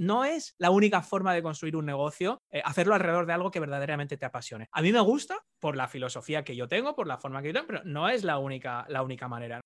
no es la única forma de construir un negocio, eh, hacerlo alrededor de algo que verdaderamente te apasione. A mí me gusta por la filosofía que yo tengo, por la forma que yo tengo, pero no es la única, la única manera.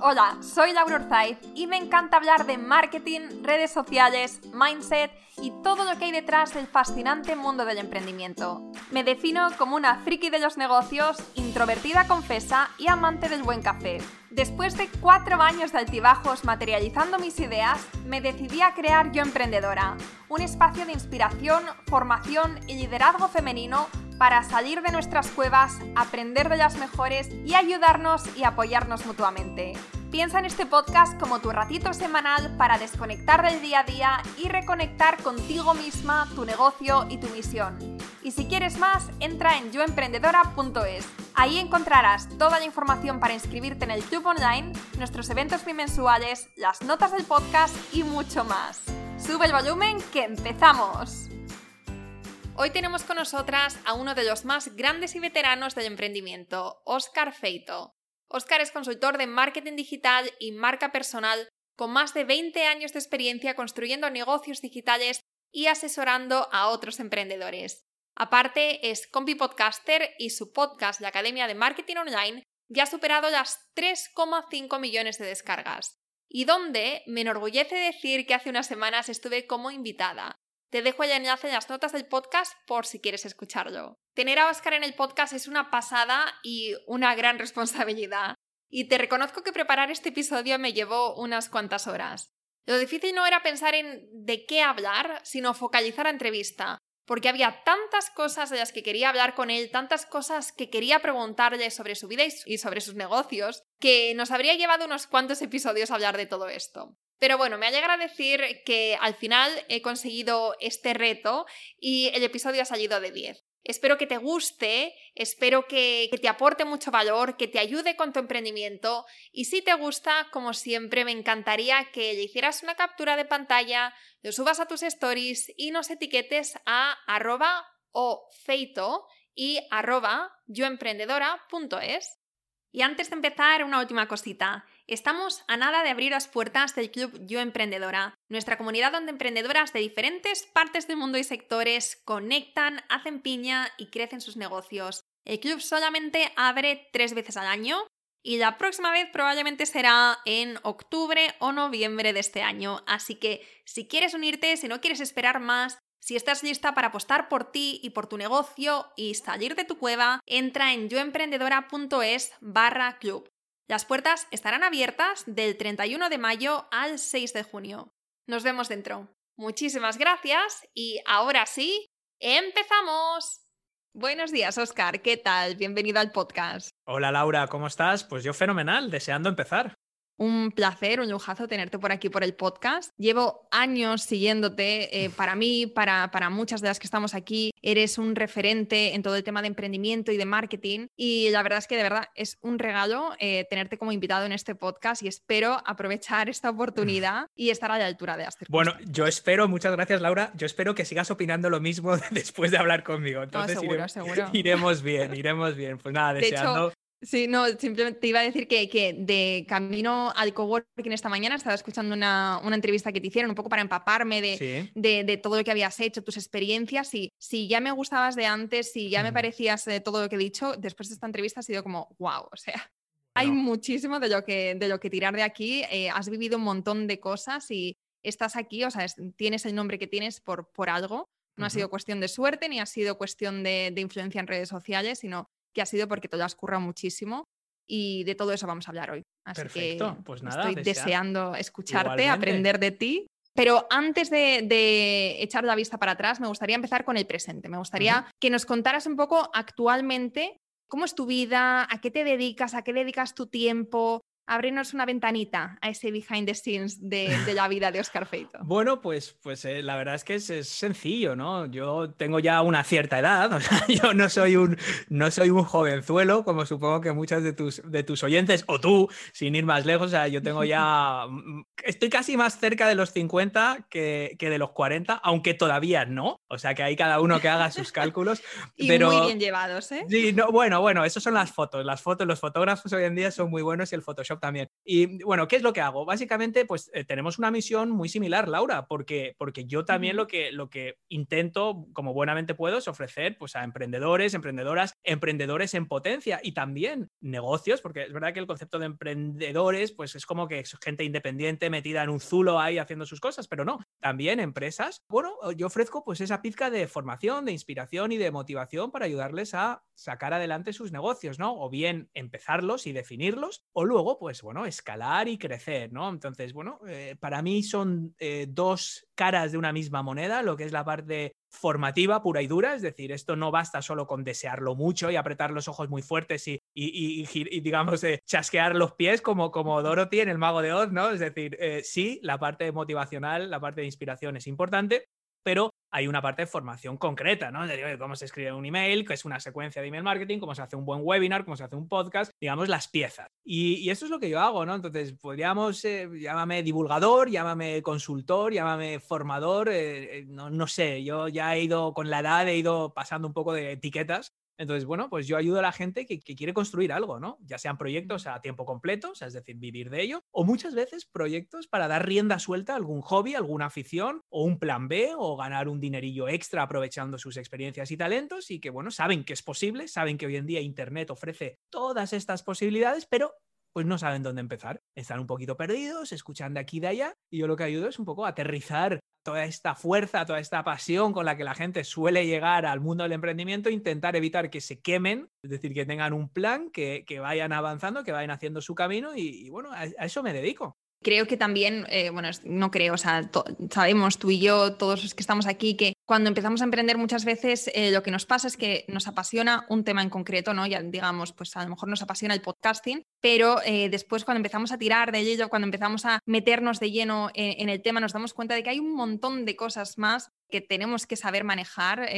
Hola, soy Laura Urzaiz y me encanta hablar de marketing, redes sociales, mindset y todo lo que hay detrás del fascinante mundo del emprendimiento. Me defino como una friki de los negocios, introvertida confesa y amante del buen café. Después de cuatro años de altibajos materializando mis ideas, me decidí a crear Yo Emprendedora, un espacio de inspiración, formación y liderazgo femenino para salir de nuestras cuevas, aprender de las mejores y ayudarnos y apoyarnos mutuamente. Piensa en este podcast como tu ratito semanal para desconectar del día a día y reconectar contigo misma, tu negocio y tu misión. Y si quieres más, entra en yoemprendedora.es. Ahí encontrarás toda la información para inscribirte en el club online, nuestros eventos bimensuales, las notas del podcast y mucho más. Sube el volumen que empezamos. Hoy tenemos con nosotras a uno de los más grandes y veteranos del emprendimiento, Oscar Feito. Oscar es consultor de marketing digital y marca personal con más de 20 años de experiencia construyendo negocios digitales y asesorando a otros emprendedores. Aparte, es compi podcaster y su podcast, la Academia de Marketing Online, ya ha superado las 3,5 millones de descargas. Y donde me enorgullece decir que hace unas semanas estuve como invitada. Te dejo el enlace en las notas del podcast por si quieres escucharlo. Tener a Oscar en el podcast es una pasada y una gran responsabilidad. Y te reconozco que preparar este episodio me llevó unas cuantas horas. Lo difícil no era pensar en de qué hablar, sino focalizar la entrevista, porque había tantas cosas de las que quería hablar con él, tantas cosas que quería preguntarle sobre su vida y sobre sus negocios, que nos habría llevado unos cuantos episodios hablar de todo esto. Pero bueno, me alegra decir que al final he conseguido este reto y el episodio ha salido de 10. Espero que te guste, espero que, te aporte mucho valor, que te ayude con tu emprendimiento y si te gusta, como siempre, me encantaría que le hicieras una captura de pantalla, lo subas a tus stories y nos etiquetes a arroba o feito y arroba yoemprendedora.es. Y antes de empezar, una última cosita. Estamos a nada de abrir las puertas del Club Yo Emprendedora, nuestra comunidad donde emprendedoras de diferentes partes del mundo y sectores conectan, hacen piña y crecen sus negocios. El club solamente abre tres veces al año y la próxima vez probablemente será en octubre o noviembre de este año. Así que si quieres unirte, si no quieres esperar más, si estás lista para apostar por ti y por tu negocio y salir de tu cueva, entra en yoemprendedora.es barra club. Las puertas estarán abiertas del 31 de mayo al 6 de junio. Nos vemos dentro. Muchísimas gracias y ahora sí, empezamos. Buenos días, Oscar. ¿Qué tal? Bienvenido al podcast. Hola, Laura, ¿cómo estás? Pues yo fenomenal, deseando empezar. Un placer, un lujazo tenerte por aquí por el podcast. Llevo años siguiéndote. Eh, para mí, para, para muchas de las que estamos aquí, eres un referente en todo el tema de emprendimiento y de marketing. Y la verdad es que de verdad es un regalo eh, tenerte como invitado en este podcast y espero aprovechar esta oportunidad y estar a la altura de Aster. Bueno, yo espero, muchas gracias Laura, yo espero que sigas opinando lo mismo después de hablar conmigo. Entonces seguro, seguro. iremos bien, iremos bien. Pues nada, deseando... Sí, no, simplemente te iba a decir que, que de camino al coworking esta mañana estaba escuchando una, una, entrevista que te hicieron un poco para empaparme de, de, de, todo lo que habías hecho, tus experiencias. Y si ya me gustabas de antes, si ya me parecías de todo lo que he dicho, después de esta entrevista ha sido como, wow, o sea, hay muchísimo de lo, que, de lo que tirar de aquí. Eh, has vivido un montón de cosas y estás aquí, o sea, tienes el nombre que tienes por, por algo. No ha sido cuestión de suerte ni ha sido cuestión de, de influencia en redes sociales, sino que ha sido porque te lo has currado muchísimo y de todo eso vamos a hablar hoy. Así Perfecto, pues nada. Estoy deseando escucharte, aprender de ti. Pero antes de, echar la vista para atrás, me gustaría empezar con el presente. Me gustaría que nos contaras un poco actualmente cómo es tu vida, a qué te dedicas, a qué dedicas tu tiempo, abrirnos una ventanita a ese behind the scenes de, la vida de Oscar Feito. Bueno, pues, pues eh, la verdad es que es, sencillo, ¿no? Yo tengo ya una cierta edad, o sea, yo no soy un, no soy un jovenzuelo, como supongo que muchas de tus, de tus oyentes, o tú, sin ir más lejos, o sea, yo tengo ya, mm, estoy casi más cerca de los 50 que, que de los 40, aunque todavía no, o sea, que hay cada uno que haga sus cálculos. y pero... muy bien llevados, ¿eh? Sí, no, bueno, bueno, eso son las fotos, las fotos, los fotógrafos hoy en día son muy buenos y el Photoshop Microsoft también. Y bueno, ¿qué es lo que hago? Básicamente, pues eh, tenemos una misión muy similar, Laura, porque, porque yo también lo, que, lo que intento, como buenamente puedo, es ofrecer pues, a emprendedores, emprendedoras, emprendedores en potencia y también negocios, porque es verdad que el concepto de emprendedores, pues es como que es gente independiente metida en un zulo ahí haciendo sus cosas, pero no, también empresas. Bueno, yo ofrezco pues esa pizca de formación, de inspiración y de motivación para ayudarles a sacar adelante sus negocios, ¿no? O bien empezarlos y definirlos, o luego, pues bueno, escalar y crecer, ¿no? Entonces, bueno, eh, para mí son eh, dos caras de una misma moneda, lo que es la parte formativa pura y dura, es decir, esto no basta solo con desearlo mucho y apretar los ojos muy fuertes y, y, digamos, eh, chasquear los pies como, como Dorothy en El Mago de Oz, ¿no? Es decir, sí, la parte motivacional, la parte de inspiración es importante, pero hay una parte de formación concreta, ¿no? De cómo se escribe un email, que es una secuencia de email marketing, cómo se hace un buen webinar, cómo se hace un podcast, digamos, las piezas. Y, eso es lo que yo hago, ¿no? Entonces, podríamos, eh, llámame divulgador, llámame consultor, llámame formador, eh, eh, no, no sé, yo ya he ido con la edad, he ido pasando un poco de etiquetas entonces, bueno, pues yo ayudo a la gente que, quiere construir algo, ¿no? Ya sean proyectos a tiempo completo, o sea, es decir, vivir de ello, o muchas veces proyectos para dar rienda suelta a algún hobby, alguna afición, o un plan B, o ganar un dinerillo extra aprovechando sus experiencias y talentos, y que, bueno, saben que es posible, saben que hoy en día Internet ofrece todas estas posibilidades, pero pues no saben dónde empezar. Están un poquito perdidos, escuchan de aquí y de allá, y yo lo que ayudo es un poco a aterrizar toda esta fuerza, toda esta pasión con la que la gente suele llegar al mundo del emprendimiento, intentar evitar que se quemen, es decir, que tengan un plan, que, vayan avanzando, que vayan haciendo su camino, y, bueno, a eso me dedico. Creo que también, eh, bueno, no creo, o sea, sabemos tú y yo, todos los que estamos aquí, que cuando empezamos a emprender muchas veces eh, lo que nos pasa es que nos apasiona un tema en concreto, ¿no? Ya digamos, pues a lo mejor nos apasiona el podcasting, pero eh, después cuando empezamos a tirar de ello, cuando empezamos a meternos de lleno en, el tema, nos damos cuenta de que hay un montón de cosas más que tenemos que saber manejar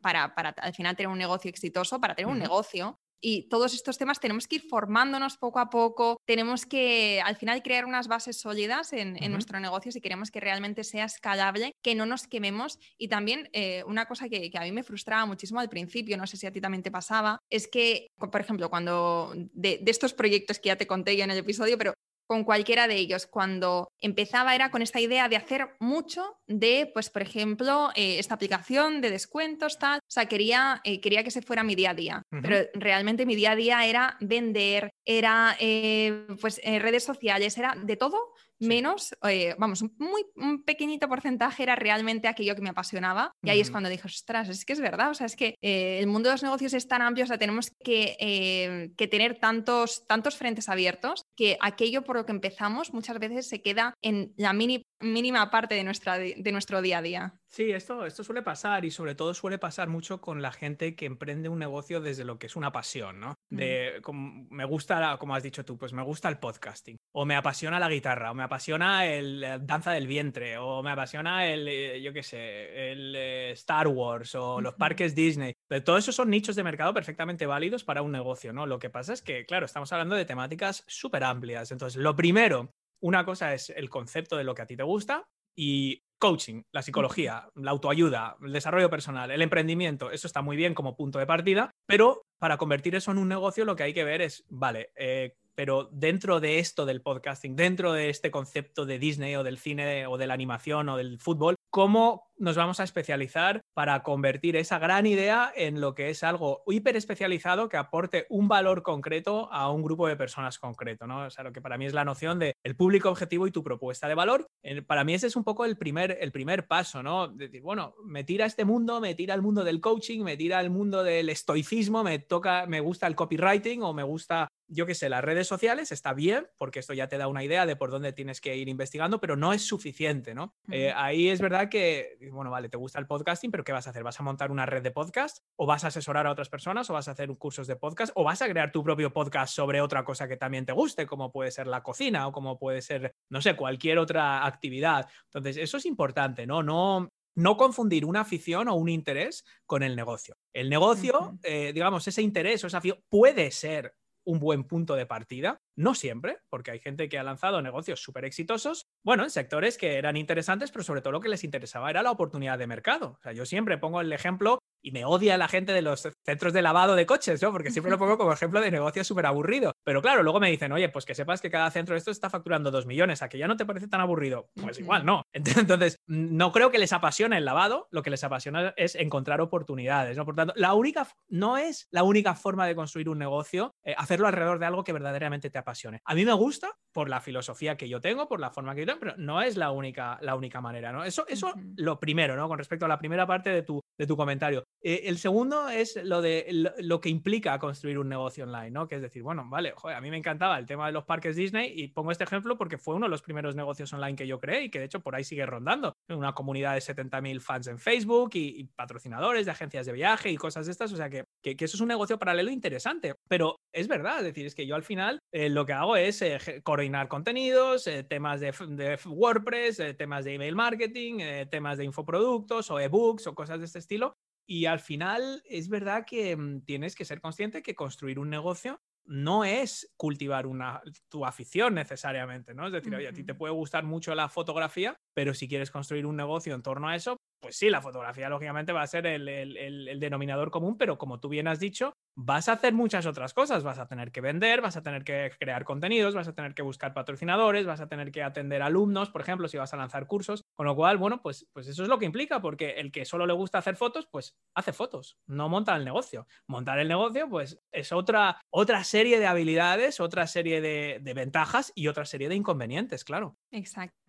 para, para, al final tener un negocio exitoso, para tener un negocio y todos estos temas tenemos que ir formándonos poco a poco, tenemos que al final crear unas bases sólidas en, nuestro negocio si queremos que realmente sea escalable, que no nos quememos. Y también eh, una cosa que, a mí me frustraba muchísimo al principio, no sé si a ti también te pasaba, es que, por ejemplo, cuando de, de estos proyectos que ya te conté yo en el episodio, pero con cualquiera de ellos. Cuando empezaba era con esta idea de hacer mucho de, pues, por ejemplo, eh, esta aplicación de descuentos, tal. O sea, quería, eh, quería que se fuera mi día a día, pero realmente mi día a día era vender, era, eh, pues, redes sociales, era de todo, menos, eh, vamos, un, muy un pequeñito porcentaje era realmente aquello que me apasionaba. Y ahí es cuando dije, ostras, es que es verdad, o sea, es que eh, el mundo de los negocios es tan amplio, o sea, tenemos que, eh, que tener tantos, tantos frentes abiertos que aquello por lo que empezamos muchas veces se queda en la mini, mínima parte de, nuestra, de nuestro día a día. Sí, esto, esto suele pasar y sobre todo suele pasar mucho con la gente que emprende un negocio desde lo que es una pasión, ¿no? De, como, me gusta, como has dicho tú, pues me gusta el podcasting, o me apasiona la guitarra, o me apasiona el, la danza del vientre, o me apasiona el, eh, yo qué sé, el eh, Star Wars o los parques Disney. Pero todo eso son nichos de mercado perfectamente válidos para un negocio, ¿no? Lo que pasa es que, claro, estamos hablando de temáticas súper amplias. Entonces, lo primero, una cosa es el concepto de lo que a ti te gusta y coaching, la psicología, la autoayuda, el desarrollo personal, el emprendimiento, eso está muy bien como punto de partida, pero para convertir eso en un negocio lo que hay que ver es, vale, eh, pero dentro de esto del podcasting, dentro de este concepto de Disney o del cine o de la animación o del fútbol, ¿cómo nos vamos a especializar para convertir esa gran idea en lo que es algo hiper especializado que aporte un valor concreto a un grupo de personas concreto, ¿no? O sea, lo que para mí es la noción de el público objetivo y tu propuesta de valor. Para mí ese es un poco el primer, el primer paso, ¿no? Decir, bueno, me tira este mundo, me tira al mundo del coaching, me tira al mundo del estoicismo, me toca, me gusta el copywriting o me gusta yo qué sé, las redes sociales está bien, porque esto ya te da una idea de por dónde tienes que ir investigando, pero no es suficiente, ¿no? Eh, ahí es verdad que bueno, vale, te gusta el podcasting, pero ¿qué vas a hacer? ¿Vas a montar una red de podcast? ¿O vas a asesorar a otras personas? ¿O vas a hacer cursos de podcast? ¿O vas a crear tu propio podcast sobre otra cosa que también te guste, como puede ser la cocina o como puede ser, no sé, cualquier otra actividad? Entonces, eso es importante, ¿no? No, no confundir una afición o un interés con el negocio. El negocio, eh, digamos, ese interés o esa afición puede ser un buen punto de partida. No siempre, porque hay gente que ha lanzado negocios súper exitosos, bueno, en sectores que eran interesantes, pero sobre todo lo que les interesaba era la oportunidad de mercado. O sea, yo siempre pongo el ejemplo y me odia la gente de los centros de lavado de coches, ¿no? Porque siempre lo pongo como ejemplo de negocio súper aburrido. Pero claro, luego me dicen, oye, pues que sepas que cada centro de estos está facturando dos millones, ¿a que ya no te parece tan aburrido? Pues igual, no. Entonces, no creo que les apasione el lavado, lo que les apasiona es encontrar oportunidades, ¿no? Por tanto, la única, no es la única forma de construir un negocio, eh, hacerlo alrededor de algo que verdaderamente te apasione. A mí me gusta por la filosofía que yo tengo, por la forma que yo tengo, pero no es la única, la única manera, ¿no? Eso, eso lo primero, ¿no? Con respecto a la primera parte de tu, de tu comentario. Eh, el segundo es lo de lo, que implica construir un negocio online, ¿no? Que es decir, bueno, vale, a mí me encantaba el tema de los parques Disney y pongo este ejemplo porque fue uno de los primeros negocios online que yo creé y que de hecho por ahí sigue rondando. Una comunidad de 70.000 fans en Facebook y, patrocinadores de agencias de viaje y cosas de estas, o sea que, que, eso es un negocio paralelo interesante, pero es verdad, es decir, es que yo al final eh, lo que hago es eh, coordinar contenidos, temas de, de WordPress, temas de email marketing, temas de infoproductos o ebooks o cosas de este estilo y al final es verdad que mm, tienes que ser consciente que construir un negocio no es cultivar una, tu afición necesariamente, ¿no? Es decir, oye, a ti te puede gustar mucho la fotografía, pero si quieres construir un negocio en torno a eso, pues sí, la fotografía lógicamente va a ser el, denominador común, pero como tú bien has dicho, vas a hacer muchas otras cosas. Vas a tener que vender, vas a tener que crear contenidos, vas a tener que buscar patrocinadores, vas a tener que atender alumnos, por ejemplo, si vas a lanzar cursos. Con lo cual, bueno, pues, pues eso es lo que implica, porque el que solo le gusta hacer fotos, pues hace fotos, no monta el negocio. Montar el negocio, pues es otra, serie de habilidades, otra serie de ventajas y otra serie de inconvenientes, claro. Exacto.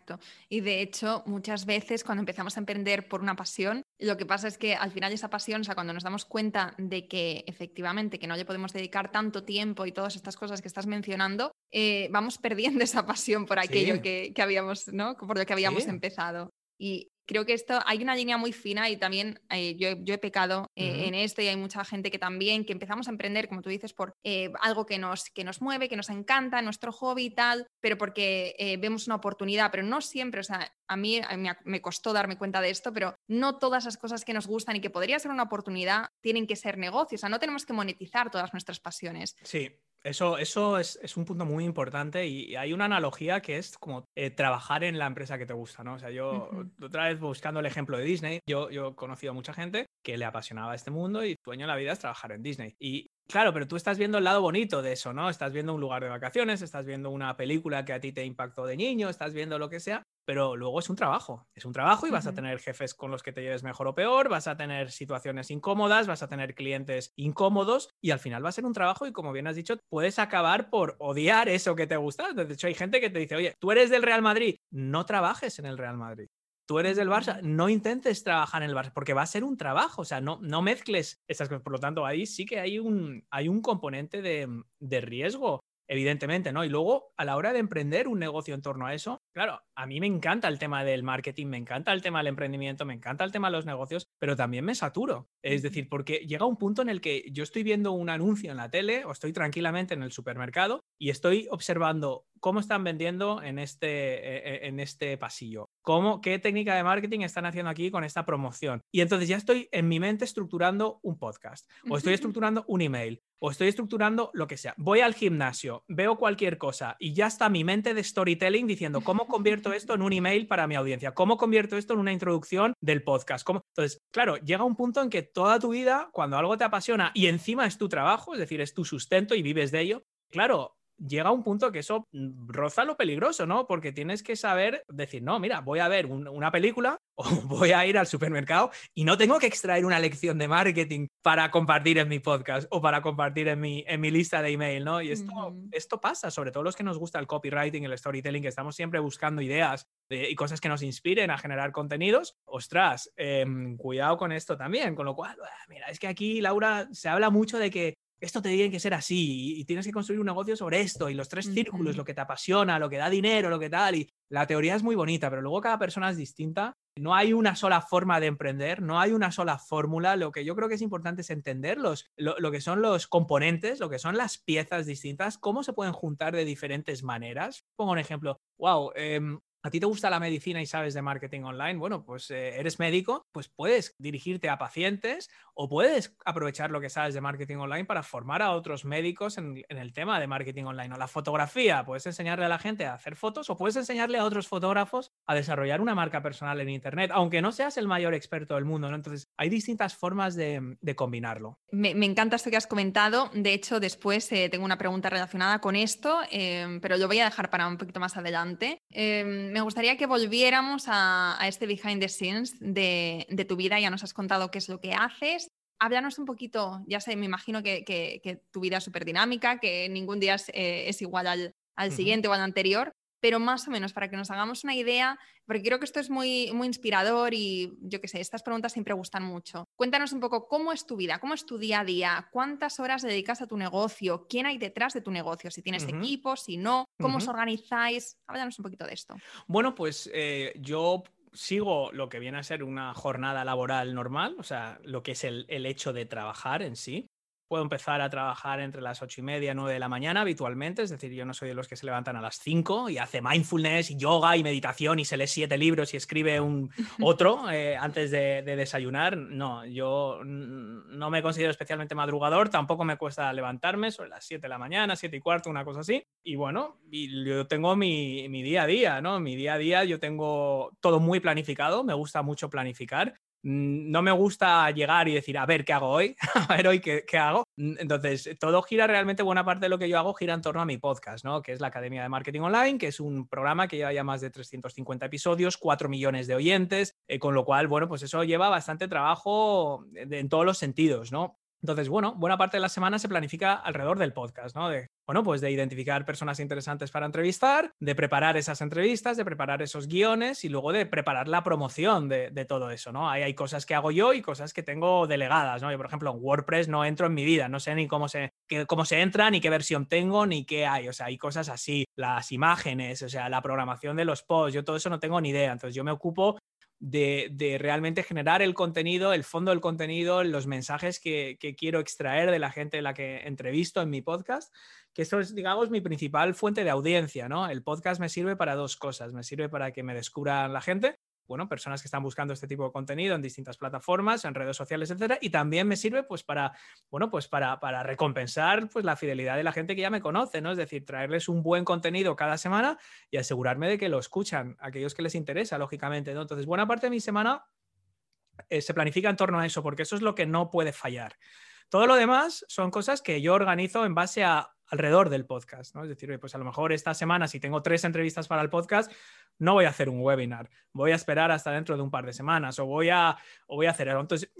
Y de hecho, muchas veces cuando empezamos a emprender por una pasión, lo que pasa es que al final esa pasión, o sea, cuando nos damos cuenta de que efectivamente que no le podemos dedicar tanto tiempo y todas estas cosas que estás mencionando, eh, vamos perdiendo esa pasión por aquello que, habíamos, ¿no? Por lo que habíamos empezado. Y creo que esto hay una línea muy fina y también eh, yo, he pecado eh, en esto y hay mucha gente que también, que empezamos a emprender, como tú dices, por eh, algo que nos, que nos mueve, que nos encanta, nuestro hobby y tal, pero porque vemos una oportunidad, pero no siempre, o sea, a mí, me costó darme cuenta de esto, pero no todas las cosas que nos gustan y que podría ser una oportunidad tienen que ser negocios, o sea, no tenemos que monetizar todas nuestras pasiones. Sí, eso, eso es, un punto muy importante y hay una analogía que es como eh, trabajar en la empresa que te gusta, ¿no? O sea, yo otra vez buscando el ejemplo de Disney, yo, yo he conocido a mucha gente que le apasionaba este mundo y sueño de la vida es trabajar en Disney. Y Claro, pero tú estás viendo el lado bonito de eso, ¿no? Estás viendo un lugar de vacaciones, estás viendo una película que a ti te impactó de niño, estás viendo lo que sea, pero luego es un trabajo, es un trabajo y vas a tener jefes con los que te lleves mejor o peor, vas a tener situaciones incómodas, vas a tener clientes incómodos y al final va a ser un trabajo y como bien has dicho, puedes acabar por odiar eso que te gusta. De hecho, hay gente que te dice, oye, tú eres del Real Madrid, no trabajes en el Real Madrid. Tú eres del Barça, no intentes trabajar en el Barça, porque va a ser un trabajo, o sea, no, no mezcles esas cosas. Por lo tanto, ahí sí que hay un, hay un componente de, de riesgo evidentemente, ¿no? Y luego, a la hora de emprender un negocio en torno a eso, claro, a mí me encanta el tema del marketing, me encanta el tema del emprendimiento, me encanta el tema de los negocios, pero también me saturo. Es decir, porque llega un punto en el que yo estoy viendo un anuncio en la tele o estoy tranquilamente en el supermercado y estoy observando cómo están vendiendo en este, e, e, en este pasillo, cómo, qué técnica de marketing están haciendo aquí con esta promoción. Y entonces ya estoy en mi mente estructurando un podcast o estoy estructurando un email o estoy estructurando lo que sea. Voy al gimnasio, veo cualquier cosa y ya está mi mente de storytelling diciendo cómo convierto esto en un email para mi audiencia, cómo convierto esto en una introducción del podcast. Entonces, claro, llega un punto en que toda tu vida, cuando algo te apasiona y encima es tu trabajo, es decir, es tu sustento y vives de ello, claro, llega un punto que eso roza lo peligroso, ¿no? Porque tienes que saber decir, no, mira, voy a ver una película o voy a ir al supermercado y no tengo que extraer una lección de marketing para compartir en mi podcast o para compartir en mi, en mi lista de email, ¿no? Y esto, esto pasa, sobre todo los que nos gusta el copywriting, el storytelling, que estamos siempre buscando ideas y cosas que nos inspiren a generar contenidos. Ostras, em, cuidado con esto también. Con lo cual, mira, es que aquí, Laura, se habla mucho de que esto te tiene que ser así y, tienes que construir un negocio sobre esto y los tres círculos, lo que te apasiona, lo que da dinero, lo que tal. Y la teoría es muy bonita, pero luego cada persona es distinta. No hay una sola forma de emprender, no hay una sola fórmula. Lo que yo creo que es importante es entender lo, que son los componentes, lo que son las piezas distintas, cómo se pueden juntar de diferentes maneras. Pongo un ejemplo. Wow, em, a ti te gusta la medicina y sabes de marketing online, bueno, pues eh, eres médico, pues puedes dirigirte a pacientes o puedes aprovechar lo que sabes de marketing online para formar a otros médicos en, el tema de marketing online. O la fotografía, puedes enseñarle a la gente a hacer fotos o puedes enseñarle a otros fotógrafos a desarrollar una marca personal en Internet, aunque no seas el mayor experto del mundo. ¿no? Entonces, hay distintas formas de, combinarlo. Me, encanta esto que has comentado. De hecho, después eh, tengo una pregunta relacionada con esto, eh, pero lo voy a dejar para un poquito más adelante me gustaría que volviéramos a, este behind the scenes de, tu vida. Ya nos has contado qué es lo que haces. Háblanos un poquito, ya sé, me imagino que, tu vida es súper dinámica, que ningún día es, eh, igual al, siguiente o al anterior, pero más o menos para que nos hagamos una idea, porque creo que esto es muy, muy inspirador y yo qué sé, estas preguntas siempre gustan mucho. Cuéntanos un poco cómo es tu vida, cómo es tu día a día, cuántas horas dedicas a tu negocio, quién hay detrás de tu negocio, si tienes equipo, si no, cómo os organizáis. Háblanos un poquito de esto. Bueno, pues eh, yo sigo lo que viene a ser una jornada laboral normal, o sea, lo que es el, el hecho de trabajar en sí puedo empezar a trabajar entre las ocho y media, nueve de la mañana habitualmente, es decir, yo no soy de los que se levantan a las cinco y hace mindfulness y yoga y meditación y se lee siete libros y escribe un otro eh, antes de, desayunar. No, yo no me considero especialmente madrugador, tampoco me cuesta levantarme sobre las siete de la mañana, siete y cuarto, una cosa así. Y bueno, y yo tengo mi, mi día a día, ¿no? Mi día a día yo tengo todo muy planificado, me gusta mucho planificar no me gusta llegar y decir, a ver, ¿qué hago hoy? a ver hoy qué, hago. Mm, entonces, todo gira realmente, buena parte de lo que yo hago gira en torno a mi podcast, ¿no? Que es la Academia de Marketing Online, que es un programa que lleva ya más de 350 episodios, 4 millones de oyentes, eh, con lo cual, bueno, pues eso lleva bastante trabajo en todos los sentidos, ¿no? Entonces, bueno, buena parte de la semana se planifica alrededor del podcast, ¿no? De, bueno, pues de identificar personas interesantes para entrevistar, de preparar esas entrevistas, de preparar esos guiones y luego de preparar la promoción de, todo eso, ¿no? Hay, cosas que hago yo y cosas que tengo delegadas, ¿no? Yo, por ejemplo, en WordPress no entro en mi vida, no sé ni cómo se, cómo se entra, ni qué versión tengo, ni qué hay, o sea, hay cosas así, las imágenes, o sea, la programación de los posts, yo todo eso no tengo ni idea, entonces yo me ocupo de, realmente generar el contenido, el fondo del contenido, los mensajes que, quiero extraer de la gente la que entrevisto en mi podcast, que eso es, digamos, mi principal fuente de audiencia, ¿no? El podcast me sirve para dos cosas, me sirve para que me descubran la gente bueno, personas que están buscando este tipo de contenido en distintas plataformas, en redes sociales, etcétera, y también me sirve pues para, bueno, pues para, para recompensar pues la fidelidad de la gente que ya me conoce, ¿no? Es decir, traerles un buen contenido cada semana y asegurarme de que lo escuchan, aquellos que les interesa, lógicamente. Entonces, buena parte de mi semana eh, se planifica en torno a eso, porque eso es lo que no puede fallar. Todo lo demás son cosas que yo organizo en base a alrededor del podcast, ¿no? Es decir, pues a lo mejor esta semana, si tengo tres entrevistas para el podcast, no voy a hacer un webinar, voy a esperar hasta dentro de un par de semanas o voy a, o voy a hacer algo. Entonces,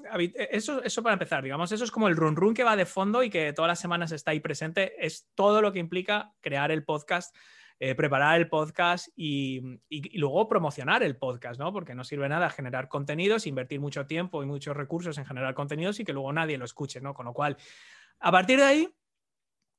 eso, eso para empezar, digamos, eso es como el run run que va de fondo y que todas las semanas está ahí presente, es todo lo que implica crear el podcast. Eh, preparar el podcast y, y, luego promocionar el podcast, ¿no? Porque no sirve nada generar contenidos, invertir mucho tiempo y muchos recursos en generar contenidos y que luego nadie lo escuche, ¿no? Con lo cual, a partir de ahí,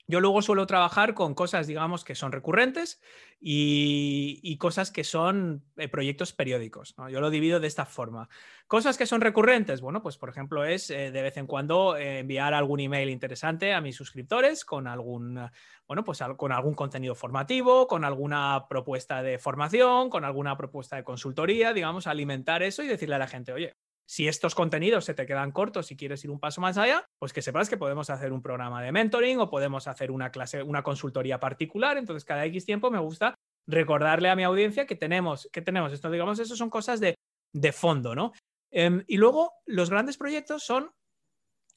yo luego suelo trabajar con cosas, digamos, que son recurrentes y, cosas que son eh, proyectos periódicos. Yo lo divido de esta forma. Cosas que son recurrentes, bueno, pues por ejemplo es eh, de vez en cuando eh, enviar algún email interesante a mis suscriptores con algún, bueno, pues con algún contenido formativo, con alguna propuesta de formación, con alguna propuesta de consultoría, digamos, alimentar eso y decirle a la gente, oye, si estos contenidos se te quedan cortos y quieres ir un paso más allá, pues que sepas que podemos hacer un programa de mentoring o podemos hacer una clase, una consultoría particular. Entonces, cada X tiempo me gusta recordarle a mi audiencia que tenemos, que tenemos esto. Digamos, eso son cosas de, fondo, ¿no? Em, y luego, los grandes proyectos son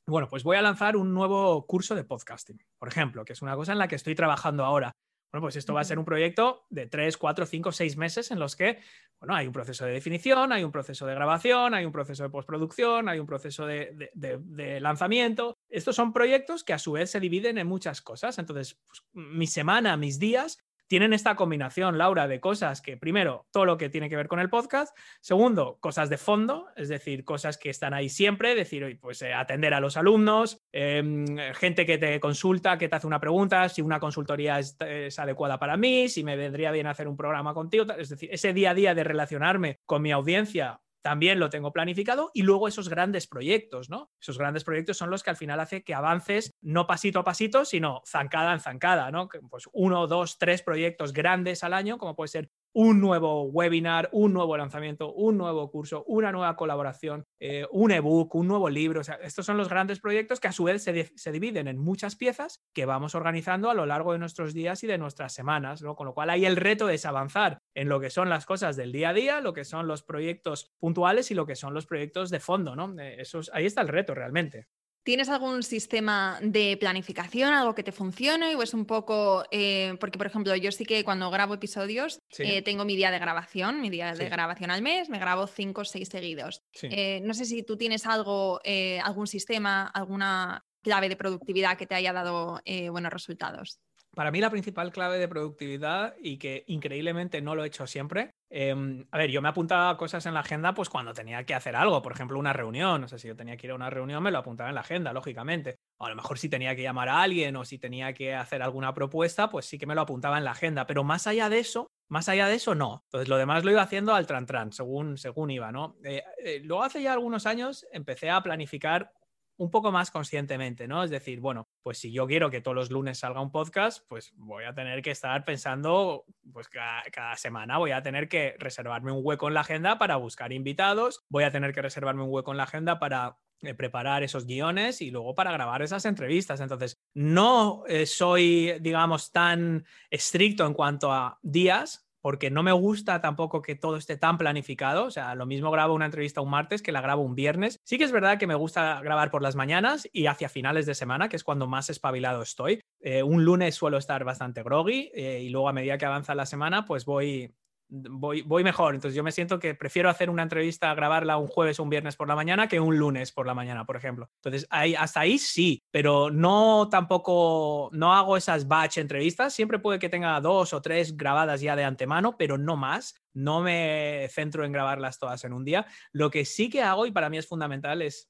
bueno, pues voy a lanzar un nuevo curso de podcasting, por ejemplo, que es una cosa en la que estoy trabajando ahora. Bueno, pues esto va a ser un proyecto de 3, 4, 5, 6 meses en los que, bueno, hay un proceso de definición, hay un proceso de grabación, hay un proceso de postproducción, hay un proceso de, de, lanzamiento. Estos son proyectos que a su vez se dividen en muchas cosas. Entonces, pues, mi semana, mis días tienen esta combinación, Laura, de cosas que, primero, todo lo que tiene que ver con el podcast, segundo, cosas de fondo, es decir, cosas que están ahí siempre, decir, pues eh, atender a los alumnos, em, gente que te consulta, que te hace una pregunta, si una consultoría es, es, adecuada para mí, si me vendría bien hacer un programa contigo, es decir, ese día a día de relacionarme con mi audiencia también lo tengo planificado y luego esos grandes proyectos, ¿no? Esos grandes proyectos son los que al final hace que avances no pasito a pasito, sino zancada en zancada, ¿no? Pues uno, dos, tres proyectos grandes al año, como puede ser un nuevo webinar, un nuevo lanzamiento, un nuevo curso, una nueva colaboración, eh, un ebook, un nuevo libro. O sea, estos son los grandes proyectos que a su vez se, dividen en muchas piezas que vamos organizando a lo largo de nuestros días y de nuestras semanas, ¿no? Con lo cual ahí el reto es avanzar en lo que son las cosas del día a día, lo que son los proyectos puntuales y lo que son los proyectos de fondo, ¿no? Eh, eso ahí está el reto realmente. ¿Tienes algún sistema de planificación, algo que te funcione? O es un poco, eh, porque por ejemplo, yo sí que cuando grabo episodios eh, tengo mi día de grabación, mi día de grabación al mes, me grabo cinco o seis seguidos. Eh, no sé si tú tienes algo, algún sistema, alguna clave de productividad que te haya dado buenos resultados. Para mí la principal clave de productividad y que increíblemente no lo he hecho siempre, em, a ver, yo me apuntaba cosas en la agenda pues cuando tenía que hacer algo, por ejemplo una reunión, o sea, si yo tenía que ir a una reunión me lo apuntaba en la agenda, lógicamente. O a lo mejor si tenía que llamar a alguien o si tenía que hacer alguna propuesta, pues sí que me lo apuntaba en la agenda, pero más allá de eso, más allá de eso, no. Entonces, lo demás lo iba haciendo al tran tran, según, según iba, ¿no? Eh, eh, luego, hace ya algunos años, empecé a planificar un poco más conscientemente, ¿no? Es decir, bueno, pues si yo quiero que todos los lunes salga un podcast, pues voy a tener que estar pensando, pues cada, semana voy a tener que reservarme un hueco en la agenda para buscar invitados, voy a tener que reservarme un hueco en la agenda para eh, preparar esos guiones y luego para grabar esas entrevistas. Entonces, no eh, soy, digamos, tan estricto en cuanto a días, porque no me gusta tampoco que todo esté tan planificado. O sea, lo mismo grabo una entrevista un martes que la grabo un viernes. Sí que es verdad que me gusta grabar por las mañanas y hacia finales de semana, que es cuando más espabilado estoy. Eh, un lunes suelo estar bastante groggy eh, y luego a medida que avanza la semana, pues voy voy, mejor. Entonces yo me siento que prefiero hacer una entrevista, grabarla un jueves o un viernes por la mañana que un lunes por la mañana, por ejemplo. Entonces ahí, hasta ahí sí, pero no tampoco, no hago esas batch entrevistas. Siempre puede que tenga dos o tres grabadas ya de antemano, pero no más. No me centro en grabarlas todas en un día. Lo que sí que hago y para mí es fundamental es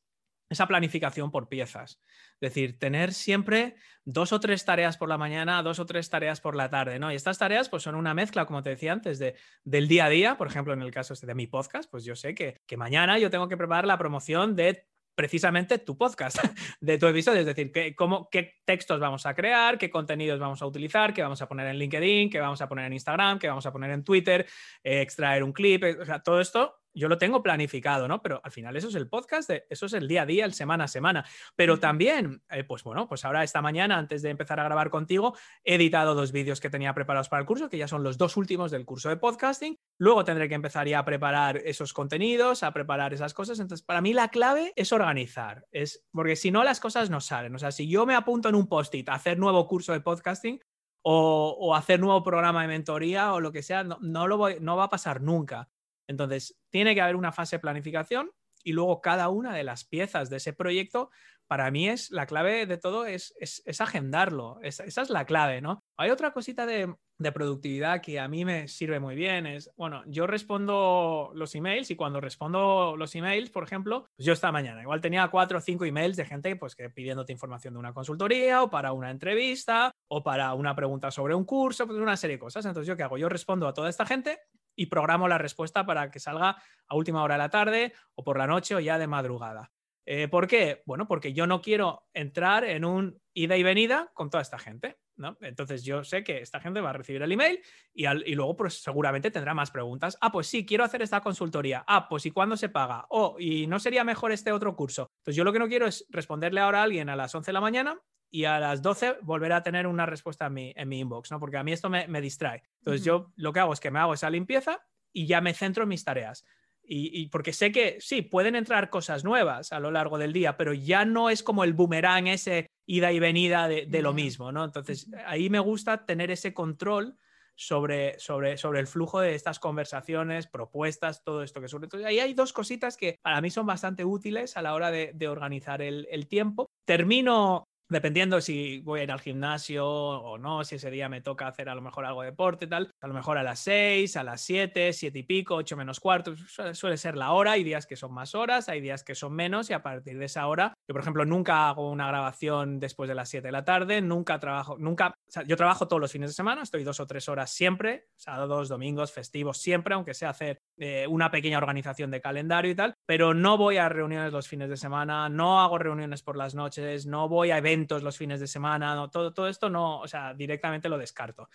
esa planificación por piezas. Es decir, tener siempre dos o tres tareas por la mañana, dos o tres tareas por la tarde, ¿no? Y estas tareas pues son una mezcla, como te decía antes, de, del día a día. Por ejemplo, en el caso este de mi podcast, pues yo sé que, que mañana yo tengo que preparar la promoción de precisamente tu podcast, de tu episodio, es decir, qué, cómo, qué textos vamos a crear, qué contenidos vamos a utilizar, qué vamos a poner en LinkedIn, qué vamos a poner en Instagram, qué vamos a poner en Twitter, eh, extraer un clip, eh, todo esto yo lo tengo planificado, ¿no? Pero al final eso es el podcast, eso es el día a día, el semana a semana. Pero también, eh, pues bueno, pues ahora esta mañana, antes de empezar a grabar contigo, he editado dos vídeos que tenía preparados para el curso, que ya son los dos últimos del curso de podcasting. Luego tendré que empezar ya a preparar esos contenidos, a preparar esas cosas. Entonces, para mí la clave es organizar, es porque si no las cosas no salen. O sea, si yo me apunto en un post-it a hacer nuevo curso de podcasting, o, hacer nuevo programa de mentoría o lo que sea, no, no, lo voy, no va a pasar nunca. Entonces, tiene que haber una fase de planificación y luego cada una de las piezas de ese proyecto, para mí es la clave de todo, es, agendarlo. esa es la clave, ¿no? Hay otra cosita de, productividad que a mí me sirve muy bien. Es, bueno, yo respondo los emails y cuando respondo los emails, por ejemplo, pues yo esta mañana igual tenía cuatro o cinco emails de gente pues, que pidiéndote información de una consultoría o para una entrevista o para una pregunta sobre un curso, pues una serie de cosas. Entonces, ¿yo qué hago? Yo respondo a toda esta gente y programo la respuesta para que salga a última hora de la tarde o por la noche o ya de madrugada. Eh, ¿Por qué? Bueno, porque yo no quiero entrar en un ida y venida con toda esta gente. ¿no? Entonces yo sé que esta gente va a recibir el email y, y, luego pues, seguramente tendrá más preguntas. Ah, pues sí, quiero hacer esta consultoría. Ah, pues ¿y cuándo se paga? Oh, ¿y no sería mejor este otro curso? Entonces yo lo que no quiero es responderle ahora a alguien a las 11 de la mañana y a las 12 volver a tener una respuesta en mi, en mi inbox, ¿no? Porque a mí esto me, me distrae. Entonces yo lo que hago es que me hago esa limpieza y ya me centro en mis tareas. Y, y, porque sé que sí, pueden entrar cosas nuevas a lo largo del día, pero ya no es como el boomerang ese ida y venida de, de lo mismo, ¿no? Entonces ahí me gusta tener ese control sobre, sobre, sobre el flujo de estas conversaciones, propuestas, todo esto que sobre todo. Ahí hay dos cositas que para mí son bastante útiles a la hora de, de organizar el, el, tiempo. Termino dependiendo si voy a ir al gimnasio o no, si ese día me toca hacer a lo mejor algo de deporte, tal, a lo mejor a las 6, a las 7, 7 y pico, 8 menos cuarto, suele, ser la hora, hay días que son más horas, hay días que son menos y a partir de esa hora, yo por ejemplo nunca hago una grabación después de las 7 de la tarde, nunca trabajo, nunca, o sea, yo trabajo todos los fines de semana, estoy dos o tres horas siempre, sábados, domingos, festivos, siempre, aunque sea hacer eh, una pequeña organización de calendario y tal, pero no voy a reuniones los fines de semana, no hago reuniones por las noches, no voy a eventos los fines de semana, no, todo, todo esto no, o sea, directamente lo descarto.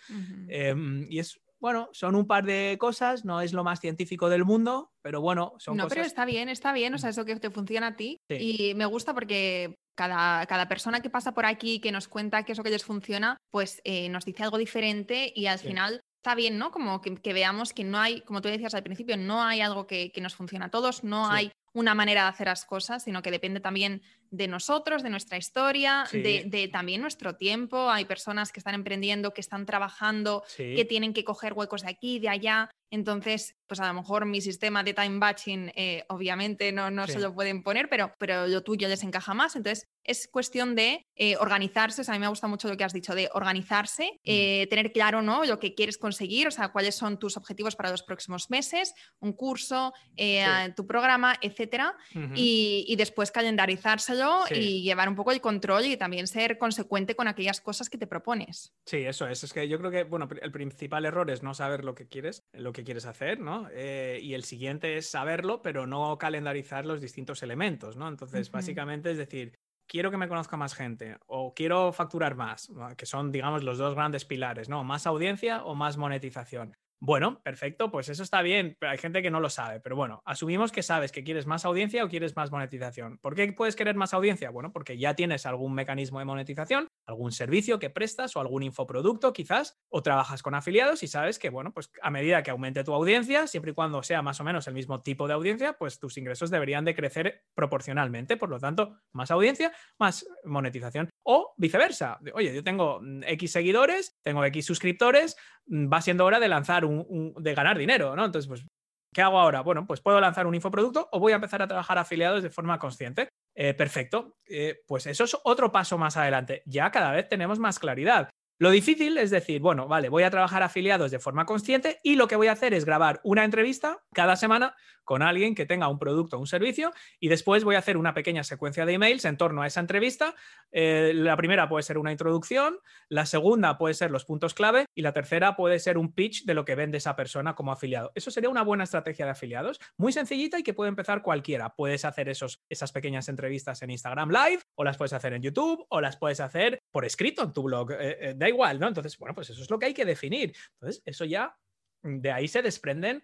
Em, y es bueno, son un par de cosas, no es lo más científico del mundo, pero bueno, son no, cosas... pero está bien, está bien, o sea, eso que te funciona a ti. Y me gusta porque cada, cada, persona que pasa por aquí, que nos cuenta qué es lo que les funciona, pues eh, nos dice algo diferente y al final está bien, ¿no? Como que, veamos que no hay, como tú decías al principio, no hay algo que, nos funcione a todos, no hay una manera de hacer las cosas, sino que depende también de nosotros, de nuestra historia, de, también nuestro tiempo. Hay personas que están emprendiendo, que están trabajando, que tienen que coger huecos de aquí, de allá. Entonces, pues a lo mejor mi sistema de time batching, eh, obviamente no, no se lo pueden poner, pero, pero lo tuyo les encaja más. Entonces, es cuestión de eh, organizarse. O sea, a mí me gusta mucho lo que has dicho de organizarse, mm. eh, tener claro ¿no? lo que quieres conseguir, o sea, cuáles son tus objetivos para los próximos meses, un curso, tu programa, etcétera, y, y, después calendarizárselo y llevar un poco el control y también ser consecuente con aquellas cosas que te propones. Sí, eso es. Es que yo creo que, bueno, el principal error es no saber lo que quieres, lo que quieres hacer, ¿no? Eh, y el siguiente es saberlo, pero no calendarizar los distintos elementos, ¿no? Entonces, básicamente es decir, quiero que me conozca más gente o quiero facturar más, que son, digamos, los dos grandes pilares, ¿no? Más audiencia o más monetización. Bueno, perfecto, pues eso está bien, pero hay gente que no lo sabe. Pero bueno, asumimos que sabes que quieres más audiencia o quieres más monetización. ¿Por qué puedes querer más audiencia? Bueno, porque ya tienes algún mecanismo de monetización, algún servicio que prestas o algún infoproducto quizás, o trabajas con afiliados y sabes que, bueno, pues a medida que aumente tu audiencia, siempre y cuando sea más o menos el mismo tipo de audiencia, pues tus ingresos deberían de crecer proporcionalmente. Por lo tanto, más audiencia, más monetización. O viceversa. Oye, yo tengo mm, X seguidores, tengo X suscriptores, mm, va siendo hora de lanzar un, de ganar dinero, ¿no? Entonces, pues, ¿qué hago ahora? Bueno, pues puedo lanzar un infoproducto o voy a empezar a trabajar afiliados de forma consciente. Eh, perfecto. Eh, pues eso es otro paso más adelante. Ya cada vez tenemos más claridad. Lo difícil es decir, bueno, vale, voy a trabajar afiliados de forma consciente y lo que voy a hacer es grabar una entrevista cada semana con alguien que tenga un producto o un servicio y después voy a hacer una pequeña secuencia de emails en torno a esa entrevista. Eh, la primera puede ser una introducción, la segunda puede ser los puntos clave y la tercera puede ser un pitch de lo que vende esa persona como afiliado. Eso sería una buena estrategia de afiliados, muy sencillita y que puede empezar cualquiera. Puedes hacer esos, esas pequeñas entrevistas en Instagram Live o las puedes hacer en YouTube o las puedes hacer por escrito en tu blog. Eh, eh, da igual, ¿no? Entonces, bueno, pues eso es lo que hay que definir. Entonces, eso ya, de ahí se desprenden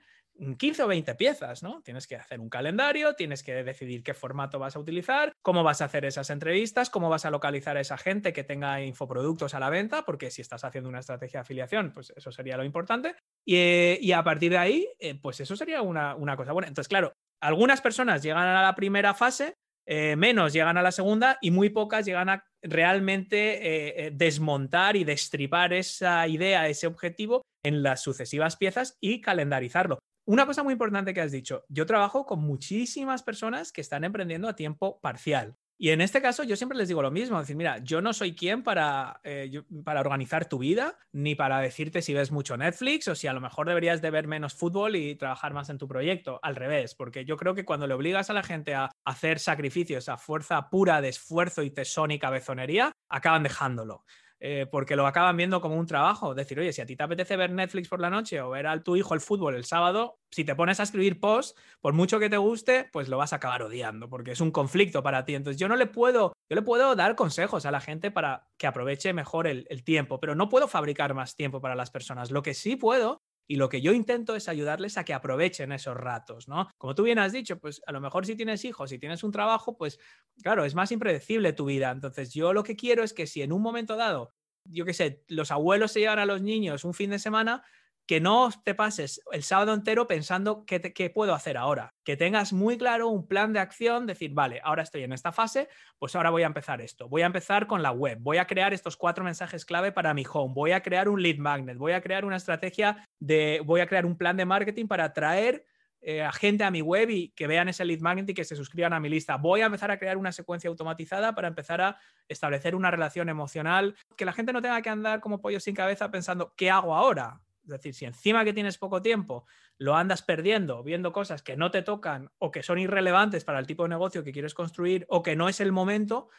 15 o 20 piezas, ¿no? Tienes que hacer un calendario, tienes que decidir qué formato vas a utilizar, cómo vas a hacer esas entrevistas, cómo vas a localizar a esa gente que tenga infoproductos a la venta, porque si estás haciendo una estrategia de afiliación, pues eso sería lo importante. Y, a partir de ahí, eh, pues eso sería una, cosa buena. Entonces, claro, algunas personas llegan a la primera fase, eh, menos llegan a la segunda y muy pocas llegan a realmente eh, desmontar y destripar esa idea, ese objetivo en las sucesivas piezas y calendarizarlo. Una cosa muy importante que has dicho, yo trabajo con muchísimas personas que están emprendiendo a tiempo parcial. Y en este caso yo siempre les digo lo mismo, decir, mira, yo no soy quien para, eh, para organizar tu vida, ni para decirte si ves mucho Netflix o si a lo mejor deberías de ver menos fútbol y trabajar más en tu proyecto. Al revés, porque yo creo que cuando le obligas a la gente a hacer sacrificios a fuerza pura de esfuerzo y tesón y cabezonería, acaban dejándolo. Eh, porque lo acaban viendo como un trabajo. Decir, oye, si a ti te apetece ver Netflix por la noche o ver a tu hijo el fútbol el sábado, si te pones a escribir posts, por mucho que te guste, pues lo vas a acabar odiando, porque es un conflicto para ti. Entonces yo no le puedo, yo le puedo dar consejos a la gente para que aproveche mejor el tiempo, pero no puedo fabricar más tiempo para las personas. Lo que sí puedo y lo que yo intento es ayudarles a que aprovechen esos ratos, ¿no? Como tú bien has dicho, pues a lo mejor si tienes hijos, si tienes un trabajo, pues claro, es más impredecible tu vida. Entonces yo lo que quiero es que si en un momento dado, yo qué sé, los abuelos se llevan a los niños un fin de semana, que no te pases el sábado entero pensando qué, puedo hacer ahora, que tengas muy claro un plan de acción, decir, vale, ahora estoy en esta fase, pues ahora voy a empezar esto, voy a empezar con la web, voy a crear estos cuatro mensajes clave para mi home, voy a crear un lead magnet, voy a crear una estrategia de, voy a crear un plan de marketing para atraer eh, a gente a mi web y que vean ese lead magnet y que se suscriban a mi lista. Voy a empezar a crear una secuencia automatizada para empezar a establecer una relación emocional, que la gente no tenga que andar como pollo sin cabeza pensando, ¿qué hago ahora? Es decir, si encima que tienes poco tiempo lo andas perdiendo viendo cosas que no te tocan o que son irrelevantes para el tipo de negocio que quieres construir o que no es el momento,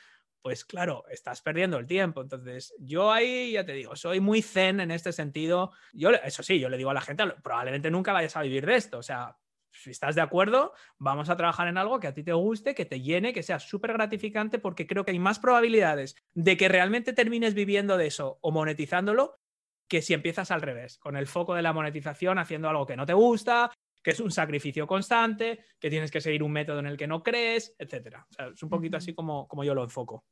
pues claro, estás perdiendo el tiempo. Entonces, yo ahí ya te digo, soy muy zen en este sentido. Yo, eso sí, yo le digo a la gente, probablemente nunca vayas a vivir de esto. O sea, si estás de acuerdo, vamos a trabajar en algo que a ti te guste, que te llene, que sea súper gratificante, porque creo que hay más probabilidades de que realmente termines viviendo de eso o monetizándolo que si empiezas al revés, con el foco de la monetización haciendo algo que no te gusta, que es un sacrificio constante, que tienes que seguir un método en el que no crees, etc. es un poquito así como, como yo lo enfoco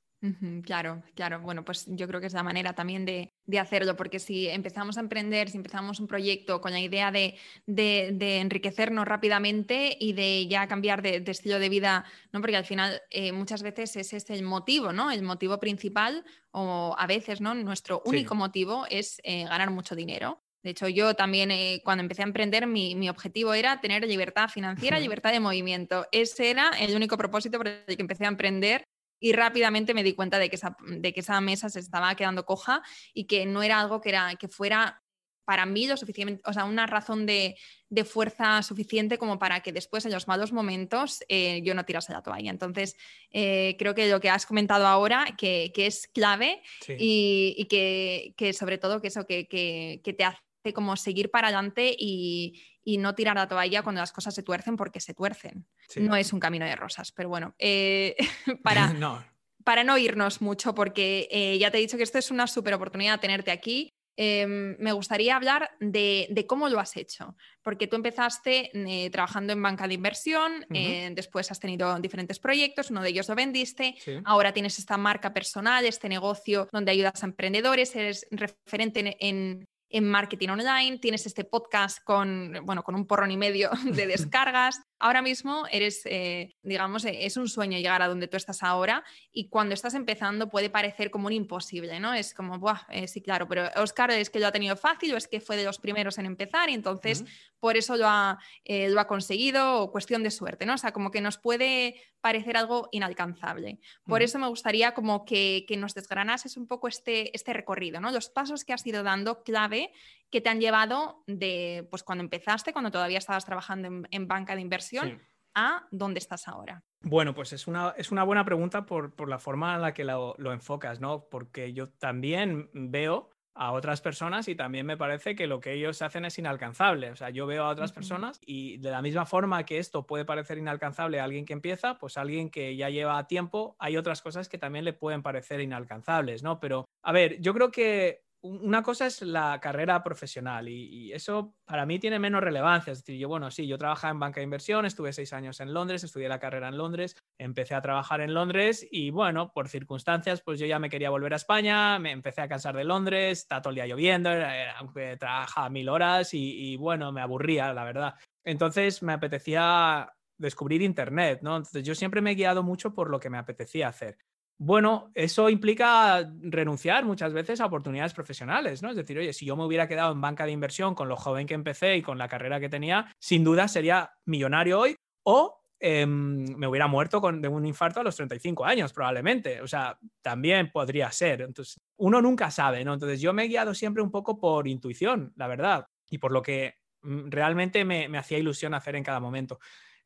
claro, claro. Bueno, pues yo creo que es la manera también de, hacerlo, porque si empezamos a emprender, si empezamos un proyecto con la idea de, enriquecernos rápidamente y de ya cambiar de, estilo de vida, ¿no? porque al final eh, muchas veces ese es el motivo, ¿no? El motivo principal o a veces, ¿no? Nuestro único motivo es eh, ganar mucho dinero. De hecho, yo también eh, cuando empecé a emprender, mi, mi, objetivo era tener libertad financiera, libertad de movimiento. Ese era el único propósito por el que empecé a emprender y rápidamente me di cuenta de que, esa, de que esa mesa se estaba quedando coja y que no era algo que, era, que fuera para mí lo suficiente, o sea, una razón de, fuerza suficiente como para que después en los malos momentos eh, yo no tirase la toalla. Entonces, eh, creo que lo que has comentado ahora, que, es clave y, que, sobre todo que eso, que, que te hace como seguir para adelante y, no tirar la toalla cuando las cosas se tuercen porque se tuercen. No es un camino de rosas, pero bueno, eh, para, no. para no irnos mucho, porque eh, ya te he dicho que esto es una súper oportunidad tenerte aquí. Em, me gustaría hablar de, cómo lo has hecho, porque tú empezaste eh, trabajando en banca de inversión, después has tenido diferentes proyectos, uno de ellos lo vendiste, ahora tienes esta marca personal, este negocio donde ayudas a emprendedores, eres referente en, en marketing online, tienes este podcast con, bueno, con un porrón y medio de descargas. Ahora mismo eres, eh, digamos, eh, es un sueño llegar a donde tú estás ahora y cuando estás empezando puede parecer como un imposible, ¿no? Es como, Buah, eh, sí, claro, pero Oscar es que lo ha tenido fácil o es que fue de los primeros en empezar y entonces por eso lo ha, lo ha conseguido o cuestión de suerte, ¿no? O sea, como que nos puede parecer algo inalcanzable. Por eso me gustaría como que, que, nos desgranases un poco este, este recorrido, ¿no? Los pasos que has ido dando clave que te han llevado de, pues cuando empezaste, cuando todavía estabas trabajando en, banca de inversión, a dónde estás ahora. Bueno, pues es una, es una buena pregunta por, por, la forma en la que lo, lo, enfocas, ¿no? Porque yo también veo a otras personas y también me parece que lo que ellos hacen es inalcanzable. O sea, yo veo a otras personas y de la misma forma que esto puede parecer inalcanzable a alguien que empieza, pues a alguien que ya lleva tiempo, hay otras cosas que también le pueden parecer inalcanzables, ¿no? Pero, a ver, yo creo que una cosa es la carrera profesional y, eso para mí tiene menos relevancia. Es decir, yo, bueno, sí, yo trabajaba en banca de inversión, estuve seis años en Londres, estudié la carrera en Londres, empecé a trabajar en Londres y bueno, por circunstancias, pues yo ya me quería volver a España, me empecé a cansar de Londres, está todo el día lloviendo, aunque trabajaba mil horas y, y bueno, me aburría, la verdad. Entonces me apetecía descubrir Internet, ¿no? Entonces yo siempre me he guiado mucho por lo que me apetecía hacer. Bueno, eso implica renunciar muchas veces a oportunidades profesionales, ¿no? Es decir, oye, si yo me hubiera quedado en banca de inversión con lo joven que empecé y con la carrera que tenía, sin duda sería millonario hoy o em, me hubiera muerto con, de un infarto a los 35 años, probablemente. O sea, también podría ser. Entonces, uno nunca sabe, ¿no? Entonces, yo me he guiado siempre un poco por intuición, la verdad, y por lo que mm, realmente me, me hacía ilusión hacer en cada momento.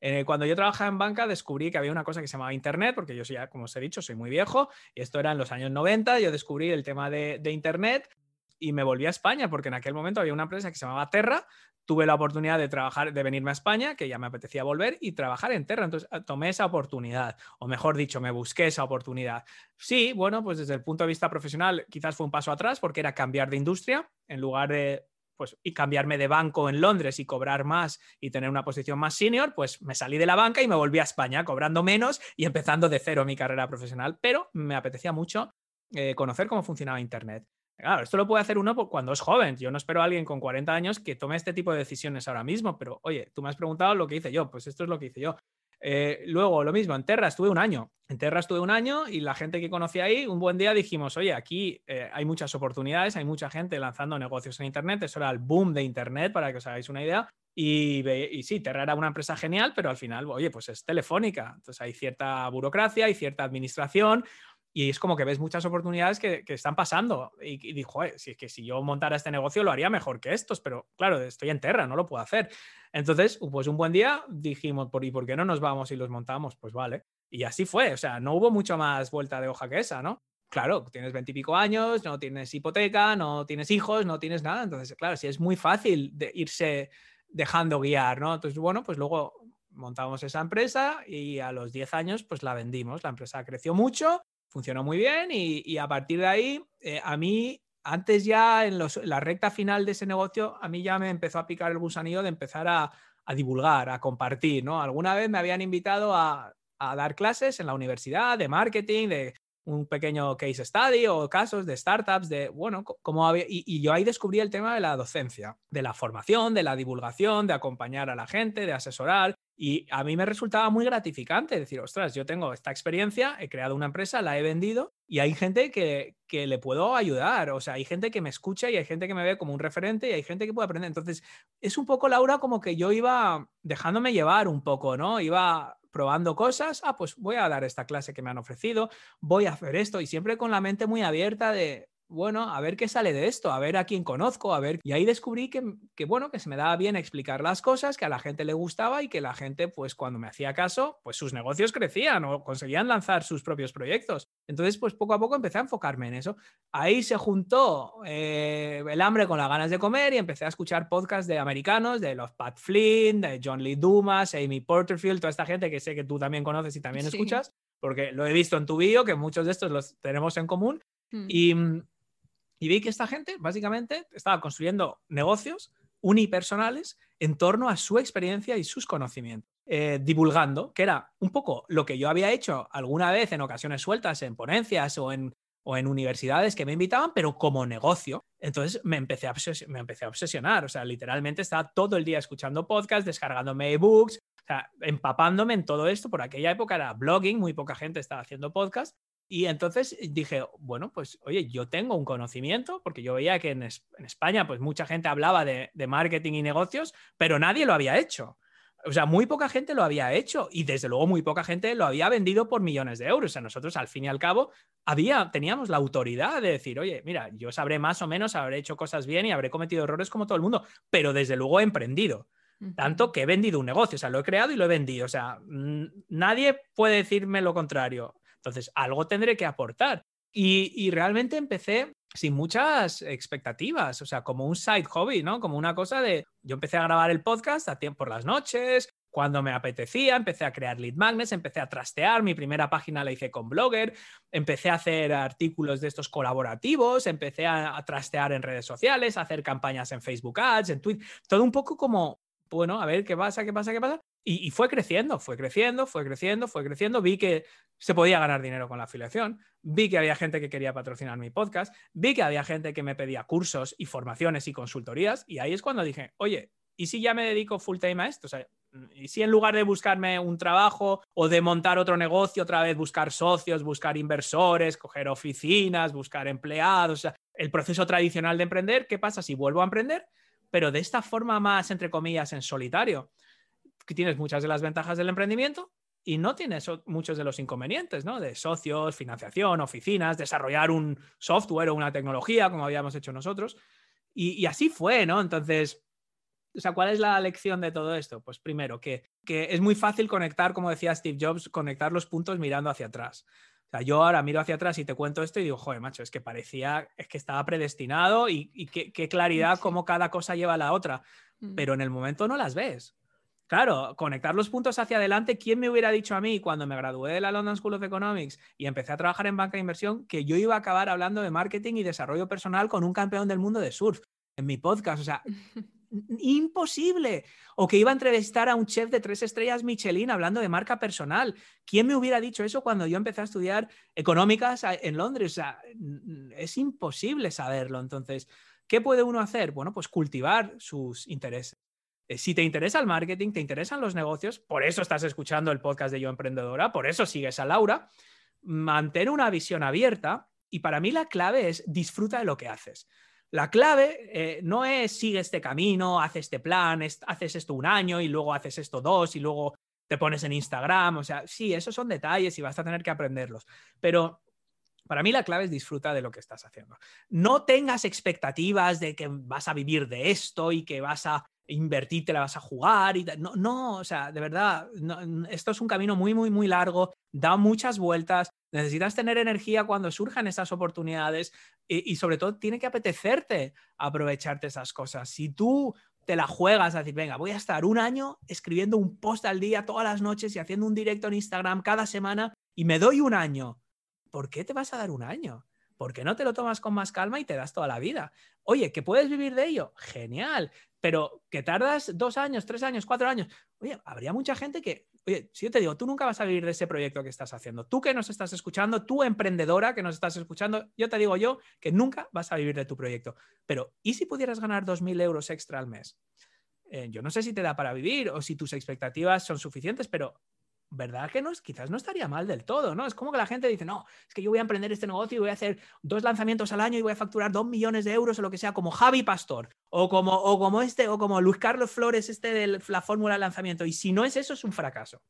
Eh, cuando yo trabajaba en banca descubrí que había una cosa que se llamaba Internet, porque yo ya, como os he dicho, soy muy viejo, y esto era en los años 90, yo descubrí el tema de, Internet y me volví a España, porque en aquel momento había una empresa que se llamaba Terra, tuve la oportunidad de trabajar, de venirme a España, que ya me apetecía volver, y trabajar en Terra. Entonces tomé esa oportunidad, o mejor dicho, me busqué esa oportunidad. Sí, bueno, pues desde el punto de vista profesional quizás fue un paso atrás, porque era cambiar de industria, en lugar de pues, y cambiarme de banco en Londres y cobrar más y tener una posición más senior, pues me salí de la banca y me volví a España cobrando menos y empezando de cero mi carrera profesional, pero me apetecía mucho eh, conocer cómo funcionaba Internet. Claro, esto lo puede hacer uno cuando es joven. Yo no espero a alguien con 40 años que tome este tipo de decisiones ahora mismo, pero oye, tú me has preguntado lo que hice yo, pues esto es lo que hice yo. Eh, luego, lo mismo, en Terra estuve un año. En Terra estuve un año y la gente que conocí ahí, un buen día dijimos, oye, aquí eh, hay muchas oportunidades, hay mucha gente lanzando negocios en Internet. Eso era el boom de Internet, para que os hagáis una idea. Y, y, sí, Terra era una empresa genial, pero al final, oye, pues es telefónica. Entonces hay cierta burocracia, hay cierta administración. Y es como que ves muchas oportunidades que, están pasando. Y, y dijo, si es que si yo montara este negocio lo haría mejor que estos, pero claro, estoy en Terra, no lo puedo hacer. Entonces, pues un buen día dijimos, ¿y por qué no nos vamos y los montamos? Pues vale. Y así fue, o sea, no hubo mucho más vuelta de hoja que esa, ¿no? Claro, tienes veintipico años, no tienes hipoteca, no tienes hijos, no tienes nada. Entonces, claro, sí es muy fácil de irse dejando guiar, ¿no? Entonces, bueno, pues luego montamos esa empresa y a los 10 años, pues la vendimos. La empresa creció mucho funcionó muy bien y, a partir de ahí, eh, a mí antes ya en, la recta final de ese negocio, a mí ya me empezó a picar el gusanillo de empezar a, divulgar, a compartir, ¿no? Alguna vez me habían invitado a, a dar clases en la universidad de marketing, de un pequeño case study o casos de startups, de, bueno, como había, y, yo ahí descubrí el tema de la docencia, de la formación, de la divulgación, de acompañar a la gente, de asesorar. Y a mí me resultaba muy gratificante decir, ostras, yo tengo esta experiencia, he creado una empresa, la he vendido y hay gente que, que le puedo ayudar. O sea, hay gente que me escucha y hay gente que me ve como un referente y hay gente que puede aprender. Entonces, es un poco, Laura, como que yo iba dejándome llevar un poco, ¿no? Iba probando cosas, ah, pues voy a dar esta clase que me han ofrecido, voy a hacer esto y siempre con la mente muy abierta de, bueno, a ver qué sale de esto, a ver a quién conozco, a ver. Y ahí descubrí que, que, bueno, que se me daba bien explicar las cosas, que a la gente le gustaba y que la gente, pues cuando me hacía caso, pues sus negocios crecían o conseguían lanzar sus propios proyectos. Entonces, pues poco a poco empecé a enfocarme en eso. Ahí se juntó eh, el hambre con las ganas de comer y empecé a escuchar podcasts de americanos, de los Pat Flynn, de John Lee Dumas, Amy Porterfield, toda esta gente que sé que tú también conoces y también escuchas, porque lo he visto en tu vídeo, que muchos de estos los tenemos en común. Hmm. Y y vi que esta gente básicamente estaba construyendo negocios unipersonales en torno a su experiencia y sus conocimientos, eh, divulgando, que era un poco lo que yo había hecho alguna vez en ocasiones sueltas, en ponencias o en, o en universidades que me invitaban, pero como negocio. Entonces me empecé, a me empecé a obsesionar, o sea, literalmente estaba todo el día escuchando podcasts, descargándome ebooks, o sea, empapándome en todo esto. Por aquella época era blogging, muy poca gente estaba haciendo podcasts y entonces dije, bueno, pues oye, yo tengo un conocimiento, porque yo veía que en, España pues mucha gente hablaba de, marketing y negocios, pero nadie lo había hecho. O sea, muy poca gente lo había hecho y desde luego muy poca gente lo había vendido por millones de euros. O sea, nosotros al fin y al cabo había, teníamos la autoridad de decir, oye, mira, yo sabré más o menos, habré hecho cosas bien y habré cometido errores como todo el mundo, pero desde luego he emprendido. Tanto que he vendido un negocio, o sea, lo he creado y lo he vendido. O sea, nadie puede decirme lo contrario. Entonces, algo tendré que aportar. Y, realmente empecé sin muchas expectativas, o sea, como un side hobby, ¿no? Como una cosa de, yo empecé a grabar el podcast a tiempo por las noches, cuando me apetecía, empecé a crear lead magnets, empecé a trastear, mi primera página la hice con Blogger, empecé a hacer artículos de estos colaborativos, empecé a, a trastear en redes sociales, a hacer campañas en Facebook Ads, en Twitter, todo un poco como, bueno, a ver qué pasa, qué pasa, qué pasa. Y, fue creciendo, fue creciendo, fue creciendo, fue creciendo. Vi que se podía ganar dinero con la afiliación, vi que había gente que quería patrocinar mi podcast, vi que había gente que me pedía cursos y formaciones y consultorías. Y ahí es cuando dije, oye, ¿y si ya me dedico full time a esto? O sea, ¿y si en lugar de buscarme un trabajo o de montar otro negocio, otra vez buscar socios, buscar inversores, coger oficinas, buscar empleados, o sea, el proceso tradicional de emprender, ¿qué pasa si vuelvo a emprender? Pero de esta forma más, entre comillas, en solitario tienes muchas de las ventajas del emprendimiento y no tienes muchos de los inconvenientes, ¿no? De socios, financiación, oficinas, desarrollar un software o una tecnología como habíamos hecho nosotros. Y, así fue, ¿no? Entonces, o sea, ¿cuál es la lección de todo esto? Pues primero, que, que es muy fácil conectar, como decía Steve Jobs, conectar los puntos mirando hacia atrás. O sea, yo ahora miro hacia atrás y te cuento esto y digo, joder, macho, es que parecía, es que estaba predestinado y, qué, claridad cómo cada cosa lleva a la otra. Mm. Pero en el momento no las ves. Claro, conectar los puntos hacia adelante. ¿Quién me hubiera dicho a mí cuando me gradué de la London School of Economics y empecé a trabajar en banca de inversión que yo iba a acabar hablando de marketing y desarrollo personal con un campeón del mundo de surf en mi podcast? O sea, imposible. O que iba a entrevistar a un chef de tres estrellas Michelin hablando de marca personal. ¿Quién me hubiera dicho eso cuando yo empecé a estudiar económicas en Londres? O sea, es imposible saberlo. Entonces, ¿qué puede uno hacer? Bueno, pues cultivar sus intereses. Eh, si te interesa el marketing, te interesan los negocios, por eso estás escuchando el podcast de Yo Emprendedora, por eso sigues a Laura, mantén una visión abierta y para mí la clave es disfruta de lo que haces. La clave eh, no es sigue este camino, haz este plan, haces esto un año y luego haces esto dos y luego te pones en Instagram. O sea, sí, esos son detalles y vas a tener que aprenderlos. Pero para mí la clave es disfruta de lo que estás haciendo. No tengas expectativas de que vas a vivir de esto y que vas a invertir, te la vas a jugar y no, no, o sea, de verdad, esto es un camino muy, muy, muy largo, da muchas vueltas, necesitas tener energía cuando surjan esas oportunidades y, sobre todo tiene que apetecerte aprovecharte esas cosas. Si tú te la juegas a decir, venga, voy a estar un año escribiendo un post al día todas las noches y haciendo un directo en Instagram cada semana y me doy un año, ¿por qué te vas a dar un año? ¿Por qué no te lo tomas con más calma y te das toda la vida? Oye, ¿que puedes vivir de ello? Genial, pero que tardas dos años, tres años, cuatro años. Oye, habría mucha gente que, oye, si yo te digo, tú nunca vas a vivir de ese proyecto que estás haciendo, tú que nos estás escuchando, tú emprendedora que nos estás escuchando, yo te digo yo que nunca vas a vivir de tu proyecto. Pero, ¿y si pudieras ganar 2.000 euros extra al mes? Eh, yo no sé si te da para vivir o si tus expectativas son suficientes, pero ¿verdad que no, quizás no estaría mal del todo, ¿no? Es como que la gente dice, no, es que yo voy a emprender este negocio y voy a hacer dos lanzamientos al año y voy a facturar dos millones de euros o lo que sea, como Javi Pastor, o como, o como este, o como Luis Carlos Flores, este de la fórmula de lanzamiento. Y si no es eso, es un fracaso.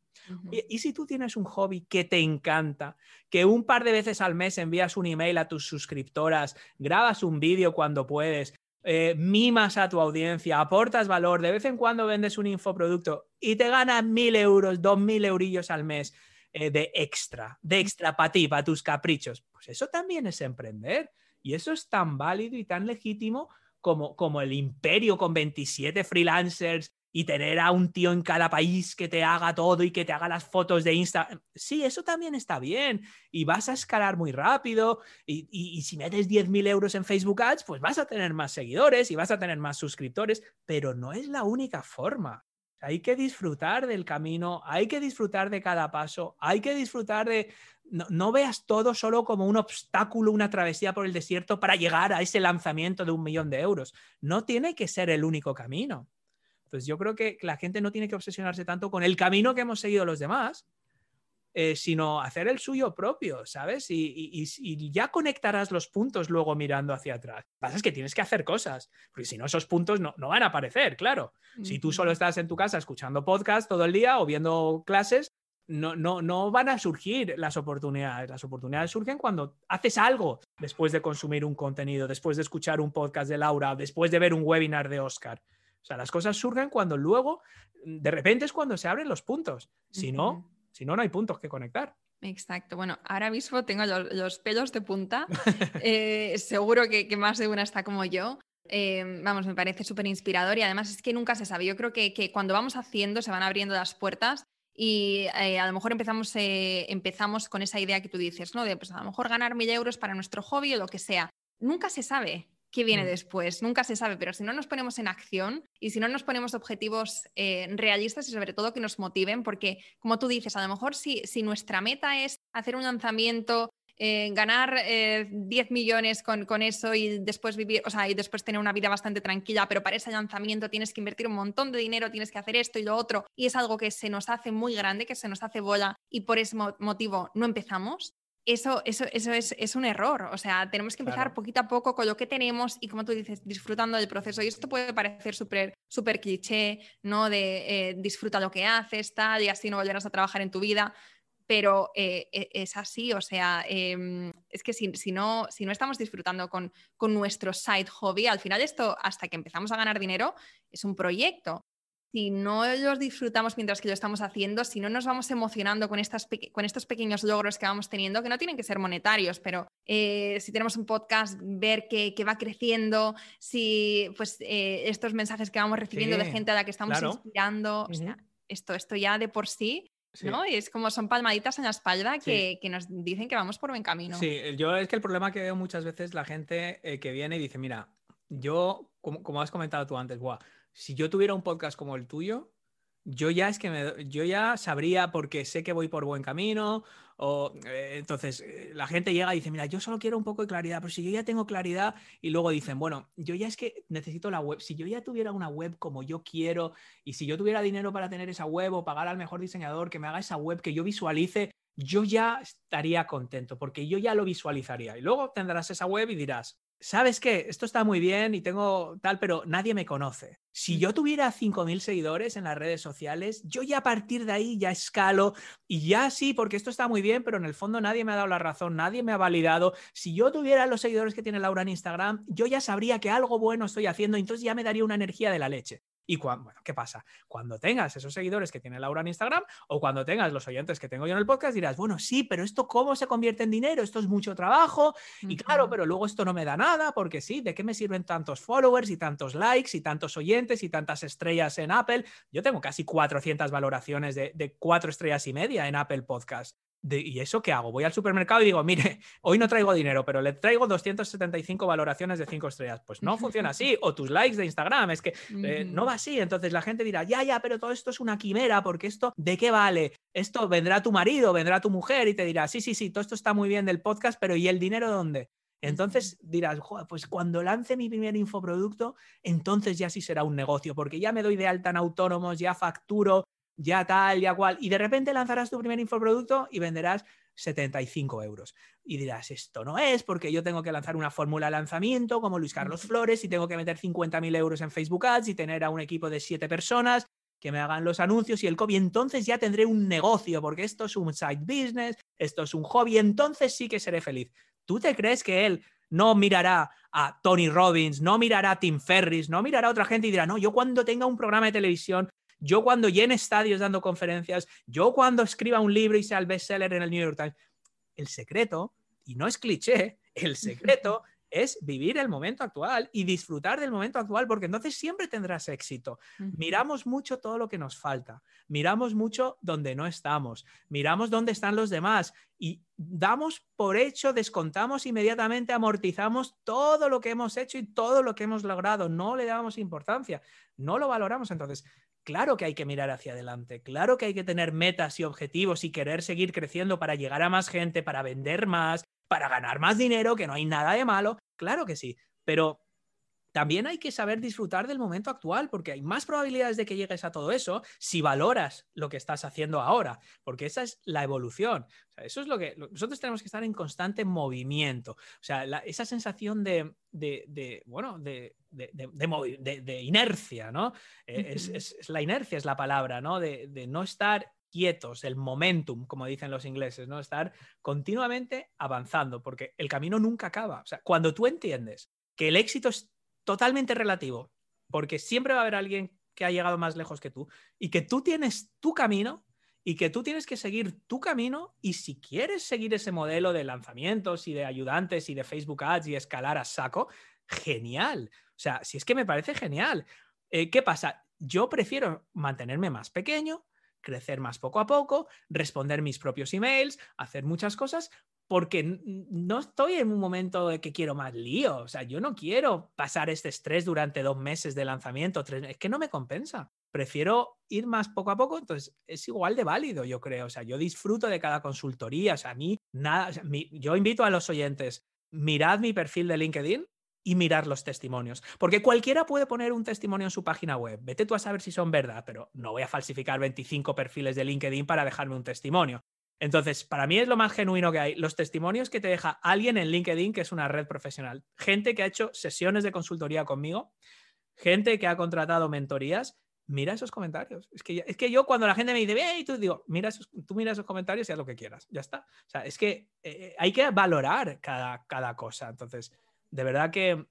y, si tú tienes un hobby que te encanta, que un par de veces al mes envías un email a tus suscriptoras, grabas un vídeo cuando puedes, eh, mimas a tu audiencia, aportas valor, de vez en cuando vendes un infoproducto y te ganas mil euros, dos mil eurillos al mes eh, de extra, de extra para ti, para tus caprichos. Pues eso también es emprender y eso es tan válido y tan legítimo como, como el imperio con 27 freelancers y tener a un tío en cada país que te haga todo y que te haga las fotos de Insta. Sí, eso también está bien. Y vas a escalar muy rápido. Y, y, si metes 10.000 euros en Facebook Ads, pues vas a tener más seguidores y vas a tener más suscriptores. Pero no es la única forma. Hay que disfrutar del camino, hay que disfrutar de cada paso, hay que disfrutar de... No, no veas todo solo como un obstáculo, una travesía por el desierto para llegar a ese lanzamiento de un millón de euros. No tiene que ser el único camino. Entonces yo creo que la gente no tiene que obsesionarse tanto con el camino que hemos seguido los demás, eh, sino hacer el suyo propio, ¿sabes? Y, ya conectarás los puntos luego mirando hacia atrás. Lo que pasa es que tienes que hacer cosas, porque si no, esos puntos no, van a aparecer, claro. Si tú solo estás en tu casa escuchando podcast todo el día o viendo clases, no, no, no van a surgir las oportunidades. Las oportunidades surgen cuando haces algo después de consumir un contenido, después de escuchar un podcast de Laura, después de ver un webinar de Oscar. O sea, las cosas surgen cuando luego, de repente es cuando se abren los puntos. Si no, si no, no hay puntos que conectar. Exacto. Bueno, ahora mismo tengo los, pelos de punta. Eh, seguro que, más de una está como yo. Eh, vamos, me parece súper inspirador y además es que nunca se sabe. Yo creo que, cuando vamos haciendo se van abriendo las puertas y eh, a lo mejor empezamos, empezamos con esa idea que tú dices, ¿no? De pues a lo mejor ganar mil euros para nuestro hobby o lo que sea. Nunca se sabe qué viene mm. después, nunca se sabe, pero si no nos ponemos en acción y si no nos ponemos objetivos eh, realistas y sobre todo que nos motiven, porque como tú dices, a lo mejor si, si nuestra meta es hacer un lanzamiento, eh, ganar 10 eh, millones con, con, eso y después vivir, o sea, y después tener una vida bastante tranquila, pero para ese lanzamiento tienes que invertir un montón de dinero, tienes que hacer esto y lo otro, y es algo que se nos hace muy grande, que se nos hace bola y por ese motivo no empezamos, eso, eso, eso es, un error. O sea, tenemos que empezar poquito a poco con lo que tenemos y, como tú dices, disfrutando del proceso. Y esto puede parecer súper super cliché, ¿no? De eh, disfruta lo que haces, tal, y así no volverás a trabajar en tu vida. Pero eh, e, es así, o sea, em, es que si, si, no, si no estamos disfrutando con, con nuestro side hobby, al final esto, hasta que empezamos a ganar dinero, es un proyecto si no los disfrutamos mientras que lo estamos haciendo, si no nos vamos emocionando con, estas con estos pequeños logros que vamos teniendo, que no tienen que ser monetarios, pero eh, si tenemos un podcast, ver que, va creciendo, si pues eh, estos mensajes que vamos recibiendo de gente a la que estamos inspirando, o sea, esto, esto ya de por sí ¿no? Y es como son palmaditas en la espalda que, nos dicen que vamos por buen camino. Sí, yo es que el problema que veo muchas veces la gente eh, que viene y dice, mira, yo, como, como has comentado tú antes, guau, si yo tuviera un podcast como el tuyo, yo ya es que me, yo ya sabría porque sé que voy por buen camino o eh, entonces eh, la gente llega y dice mira yo solo quiero un poco de claridad pero si yo ya tengo claridad y luego dicen bueno yo ya es que necesito la web si yo ya tuviera una web como yo quiero y si yo tuviera dinero para tener esa web o pagar al mejor diseñador que me haga esa web que yo visualice yo ya estaría contento porque yo ya lo visualizaría y luego tendrás esa web y dirás ¿sabes qué? Esto está muy bien y tengo tal, pero nadie me conoce. Si yo tuviera 5.000 seguidores en las redes sociales, yo ya a partir de ahí ya escalo y ya sí, porque esto está muy bien, pero en el fondo nadie me ha dado la razón, nadie me ha validado. Si yo tuviera los seguidores que tiene Laura en Instagram, yo ya sabría que algo bueno estoy haciendo, entonces ya me daría una energía de la leche. Y cuando, bueno, ¿qué pasa? Cuando tengas esos seguidores que tiene Laura en Instagram o cuando tengas los oyentes que tengo yo en el podcast, dirás, bueno, sí, pero esto cómo se convierte en dinero, esto es mucho trabajo y claro, pero luego esto no me da nada porque sí, ¿de qué me sirven tantos followers y tantos likes y tantos oyentes y tantas estrellas en Apple? Yo tengo casi 400 valoraciones de, de cuatro estrellas y media en Apple Podcast. ¿Y eso qué hago? Voy al supermercado y digo, mire, hoy no traigo dinero, pero le traigo 275 valoraciones de 5 estrellas. Pues no funciona así. O tus likes de Instagram, es que eh, no va así. Entonces la gente dirá, ya, ya, pero todo esto es una quimera, porque esto, ¿de qué vale? Esto vendrá tu marido, vendrá tu mujer y te dirá, sí, sí, sí, todo esto está muy bien del podcast, pero ¿y el dinero dónde? Entonces dirás, pues cuando lance mi primer infoproducto, entonces ya sí será un negocio, porque ya me doy de alta en autónomos, ya facturo, ya tal, ya cual. Y de repente lanzarás tu primer infoproducto y venderás 75 euros. Y dirás, esto no es porque yo tengo que lanzar una fórmula de lanzamiento como Luis Carlos Flores y tengo que meter 50.000 euros en Facebook Ads y tener a un equipo de siete personas que me hagan los anuncios y el copy. Entonces ya tendré un negocio porque esto es un side business, esto es un hobby, entonces sí que seré feliz. ¿Tú te crees que él no mirará a Tony Robbins, no mirará a Tim Ferris, no mirará a otra gente y dirá, no, yo cuando tenga un programa de televisión yo cuando llene estadios dando conferencias, yo cuando escriba un libro y sea el bestseller en el New York Times. El secreto, y no es cliché, el secreto es vivir el momento actual y disfrutar del momento actual, porque entonces siempre tendrás éxito. Miramos mucho todo lo que nos falta, miramos mucho donde no estamos, miramos dónde están los demás y damos por hecho, descontamos inmediatamente, amortizamos todo lo que hemos hecho y todo lo que hemos logrado, no le damos importancia, no lo valoramos. Entonces, Claro que hay que mirar hacia adelante, claro que hay que tener metas y objetivos y querer seguir creciendo para llegar a más gente, para vender más, para ganar más dinero, que no hay nada de malo, claro que sí, pero también hay que saber disfrutar del momento actual, porque hay más probabilidades de que llegues a todo eso si valoras lo que estás haciendo ahora, porque esa es la evolución. eso es lo que nosotros tenemos que estar en constante movimiento. O sea, esa sensación de, bueno, de, inercia, ¿no? Eh, es, la inercia, es la palabra, ¿no? De, no estar quietos, el momentum, como dicen los ingleses, ¿no? Estar continuamente avanzando, porque el camino nunca acaba. O sea, cuando tú entiendes que el éxito es totalmente relativo, porque siempre va a haber alguien que ha llegado más lejos que tú y que tú tienes tu camino y que tú tienes que seguir tu camino y si quieres seguir ese modelo de lanzamientos y de ayudantes y de Facebook Ads y escalar a saco, genial. O sea, si es que me parece genial. Eh, ¿Qué pasa? Yo prefiero mantenerme más pequeño, crecer más poco a poco, responder mis propios emails, hacer muchas cosas, porque no estoy en un momento de que quiero más lío. O sea, yo no quiero pasar este estrés durante dos meses de lanzamiento, tres, es que no me compensa. Prefiero ir más poco a poco, entonces es igual de válido, yo creo. O sea, yo disfruto de cada consultoría. O sea, a mí nada, yo invito a los oyentes, mirad mi perfil de LinkedIn y mirar los testimonios. Porque cualquiera puede poner un testimonio en su página web. Vete tú a saber si son verdad, pero no voy a falsificar 25 perfiles de LinkedIn para dejarme un testimonio. Entonces, para mí es lo más genuino que hay. Los testimonios que te deja alguien en LinkedIn, que es una red profesional. Gente que ha hecho sesiones de consultoría conmigo, gente que ha contratado mentorías. Mira esos comentarios. Es que, es que yo cuando la gente me dice, hey, tú digo, mira tú mira esos comentarios y haz lo que quieras. Ya está. O sea, es que eh, hay que valorar cada, cada cosa. Entonces, de verdad que,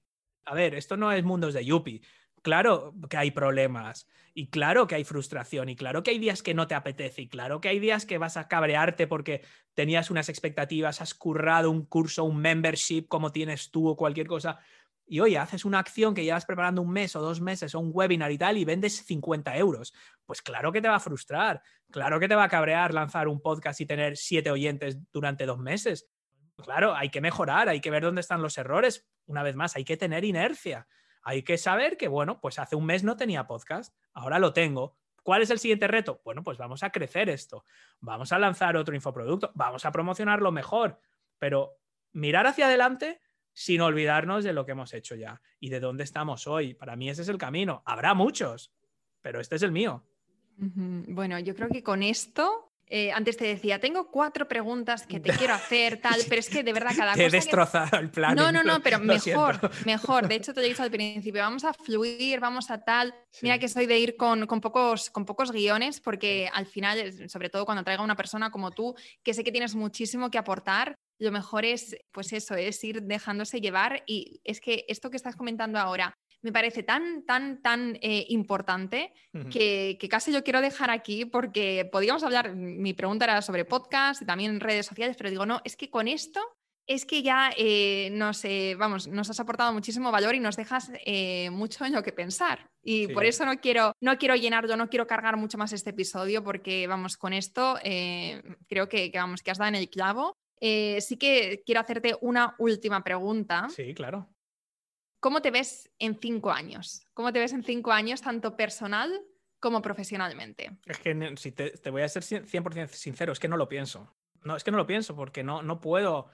a ver, esto no es mundos de Yuppie. Claro que hay problemas y claro que hay frustración y claro que hay días que no te apetece y claro que hay días que vas a cabrearte porque tenías unas expectativas, has currado un curso, un membership como tienes tú o cualquier cosa y oye, haces una acción que llevas preparando un mes o dos meses o un webinar y tal y vendes 50 euros. Pues claro que te va a frustrar, claro que te va a cabrear lanzar un podcast y tener siete oyentes durante dos meses. Claro, hay que mejorar, hay que ver dónde están los errores. Una vez más, hay que tener inercia. Hay que saber que, bueno, pues hace un mes no tenía podcast, ahora lo tengo. ¿Cuál es el siguiente reto? Bueno, pues vamos a crecer esto, vamos a lanzar otro infoproducto, vamos a promocionarlo mejor, pero mirar hacia adelante sin olvidarnos de lo que hemos hecho ya y de dónde estamos hoy. Para mí ese es el camino. Habrá muchos, pero este es el mío. Bueno, yo creo que con esto eh, antes te decía, tengo cuatro preguntas que te quiero hacer, tal, pero es que de verdad cada te cosa. He destrozado el plan. No, no, no, pero mejor, mejor. De hecho, te lo he dicho al principio, vamos a fluir, vamos a tal. Mira que soy de ir con, pocos, con pocos guiones, porque al final, sobre todo cuando traiga una persona como tú, que sé que tienes muchísimo que aportar, lo mejor es, pues eso, es ir dejándose llevar. Y es que esto que estás comentando ahora, me parece tan, tan, tan eh, importante que, casi yo quiero dejar aquí porque podríamos hablar, mi pregunta era sobre podcast y también redes sociales, pero digo, no, es que con esto es que ya eh, nos, vamos, nos has aportado muchísimo valor y nos dejas eh, mucho en lo que pensar. Y por eso no quiero, no quiero llenar, yo no quiero cargar mucho más este episodio porque, vamos, con esto creo que, vamos, que has dado en el clavo. sí que quiero hacerte una última pregunta. Sí, claro. ¿Cómo te ves en cinco años? ¿Cómo te ves en cinco años, tanto personal como profesionalmente? Es que si te, te voy a ser 100% sincero, es que no lo pienso. No, es que no lo pienso porque no, no puedo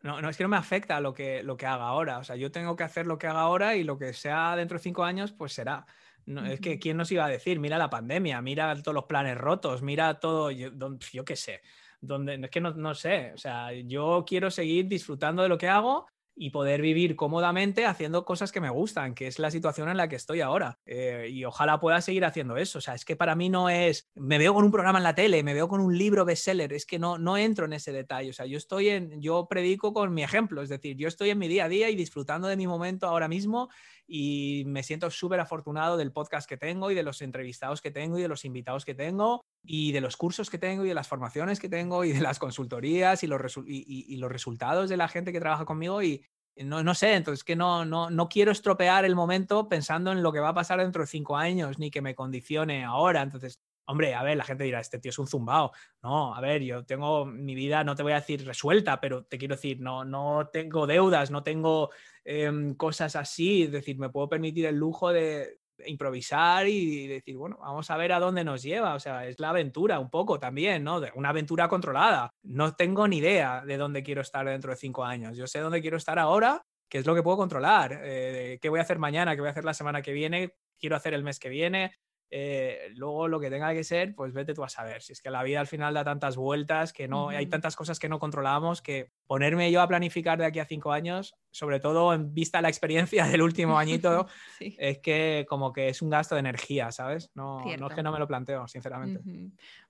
no, no, es que no me afecta lo que, lo que haga ahora. O sea, yo tengo que hacer lo que haga ahora y lo que sea dentro de cinco años, pues será. No, Es que, ¿quién nos iba a decir? Mira la pandemia, mira todos los planes rotos, mira todo, yo, yo qué sé. Donde, es que no, no sé. O sea, yo quiero seguir disfrutando de lo que hago y poder vivir cómodamente haciendo cosas que me gustan, que es la situación en la que estoy ahora. Eh, y ojalá pueda seguir haciendo eso. O sea, es que para mí no es, me veo con un programa en la tele, me veo con un libro bestseller, es que no, no entro en ese detalle. O sea, yo estoy en, yo predico con mi ejemplo, es decir, yo estoy en mi día a día y disfrutando de mi momento ahora mismo y me siento súper afortunado del podcast que tengo y de los entrevistados que tengo y de los invitados que tengo y de los cursos que tengo y de las formaciones que tengo y de las consultorías y los, resultados de la gente que trabaja conmigo y no, no sé, entonces que no, no, no quiero estropear el momento pensando en lo que va a pasar dentro de cinco años ni que me condicione ahora. Entonces, hombre, a ver, la gente dirá, este tío es un zumbao. No, a ver, yo tengo mi vida, no te voy a decir resuelta, pero te quiero decir, no, no tengo deudas, no tengo em, cosas así, es decir, me puedo permitir el lujo de, improvisar y decir, bueno, vamos a ver a dónde nos lleva. O sea, es la aventura un poco también, ¿no? Una aventura controlada. No tengo ni idea de dónde quiero estar dentro de cinco años. Yo sé dónde quiero estar ahora, que es lo que puedo controlar. Eh, ¿Qué voy a hacer mañana? ¿Qué voy a hacer la semana que viene? Quiero hacer el mes que viene. Eh, luego lo que tenga que ser, pues vete tú a saber. Si es que la vida al final da tantas vueltas, que no hay tantas cosas que no controlamos, que ponerme yo a planificar de aquí a cinco años, sobre todo en vista de la experiencia del último añito, es que como que es un gasto de energía, ¿sabes? No, no es que no me lo planteo, sinceramente.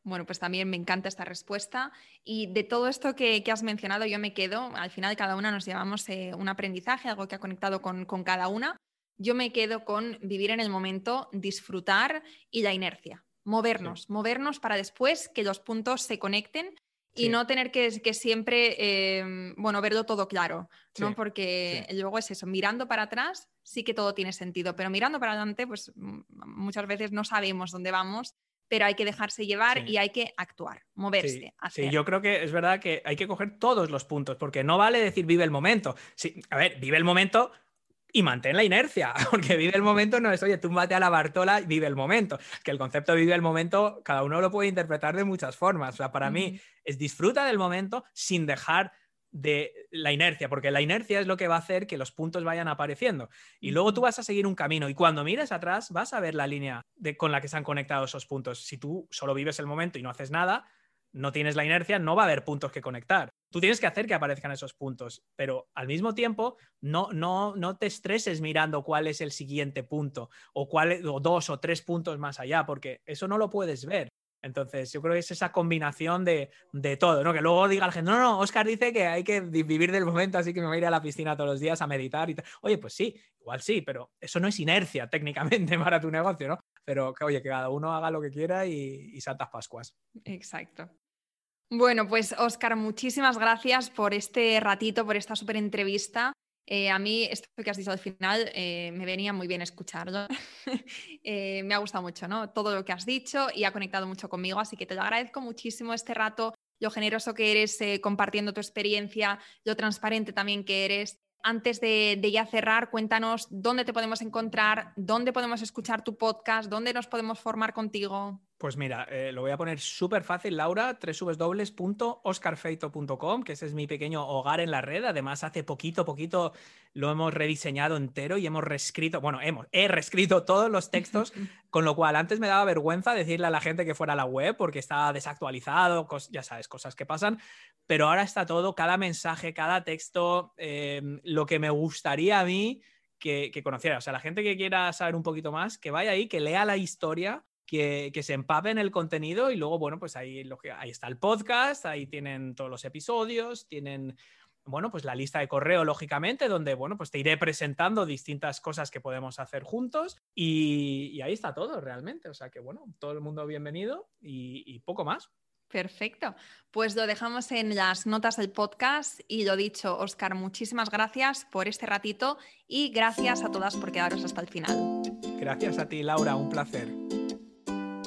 Bueno, pues también me encanta esta respuesta. Y de todo esto que, has mencionado, yo me quedo, al final cada una nos llevamos eh, un aprendizaje, algo que ha conectado con, con cada una yo me quedo con vivir en el momento, disfrutar y la inercia. Movernos, movernos para después que los puntos se conecten y no tener que, siempre, em, bueno, verlo todo claro, ¿no? Porque luego es eso, mirando para atrás sí que todo tiene sentido, pero mirando para adelante, pues muchas veces no sabemos dónde vamos, pero hay que dejarse llevar y hay que actuar, moverse. Sí, yo creo que es verdad que hay que coger todos los puntos, porque no vale decir vive el momento. Sí, a ver, vive el momento y mantén la inercia, porque vive el momento no es, oye, tú a la Bartola y vive el momento. Que el concepto vive el momento, cada uno lo puede interpretar de muchas formas. O sea, para mí es disfruta del momento sin dejar de la inercia, porque la inercia es lo que va a hacer que los puntos vayan apareciendo. Y luego tú vas a seguir un camino y cuando mires atrás vas a ver la línea de, con la que se han conectado esos puntos. Si tú solo vives el momento y no haces nada, no tienes la inercia, no va a haber puntos que conectar. Tú tienes que hacer que aparezcan esos puntos, pero al mismo tiempo no, no, no te estreses mirando cuál es el siguiente punto o, cuál, o dos o tres puntos más allá, porque eso no lo puedes ver. Entonces, yo creo que es esa combinación de, todo, ¿no? Que luego diga la gente, no, no, Oscar dice que hay que vivir del momento, así que me voy a ir a la piscina todos los días a meditar y tal. Oye, pues sí, igual sí, pero eso no es inercia técnicamente para tu negocio, ¿no? Pero que, oye, que cada uno haga lo que quiera y, y Santas Pascuas. Exacto. Bueno, pues Oscar, muchísimas gracias por este ratito, por esta súper entrevista. Eh, a mí esto que has dicho al final eh, me venía muy bien escucharlo. Eh, me ha gustado mucho ¿no? todo lo que has dicho y ha conectado mucho conmigo, así que te lo agradezco muchísimo este rato, lo generoso que eres compartiendo tu experiencia, lo transparente también que eres. Antes de, de, ya cerrar, cuéntanos dónde te podemos encontrar, dónde podemos escuchar tu podcast, dónde nos podemos formar contigo. Pues mira, eh, lo voy a poner súper fácil, Laura, www.oscarfeito.com, que ese es mi pequeño hogar en la red. Además, hace poquito, poquito lo hemos rediseñado entero y hemos reescrito, bueno, hemos, he reescrito todos los textos, con lo cual antes me daba vergüenza decirle a la gente que fuera a la web porque estaba desactualizado, ya sabes, cosas que pasan, pero ahora está todo, cada mensaje, cada texto, em, lo que me gustaría a mí que, que conociera. O sea, la gente que quiera saber un poquito más, que vaya ahí, que lea la historia que, se empapen el contenido y luego, bueno, pues ahí, lo que, ahí está el podcast, ahí tienen todos los episodios, tienen, bueno, pues la lista de correo, lógicamente, donde, bueno, pues te iré presentando distintas cosas que podemos hacer juntos y, ahí está todo realmente. O sea que, bueno, todo el mundo bienvenido y, y poco más. Perfecto. Pues lo dejamos en las notas del podcast y lo dicho, Oscar, muchísimas gracias por este ratito y gracias a todas por quedaros hasta el final. Gracias a ti, Laura, un placer.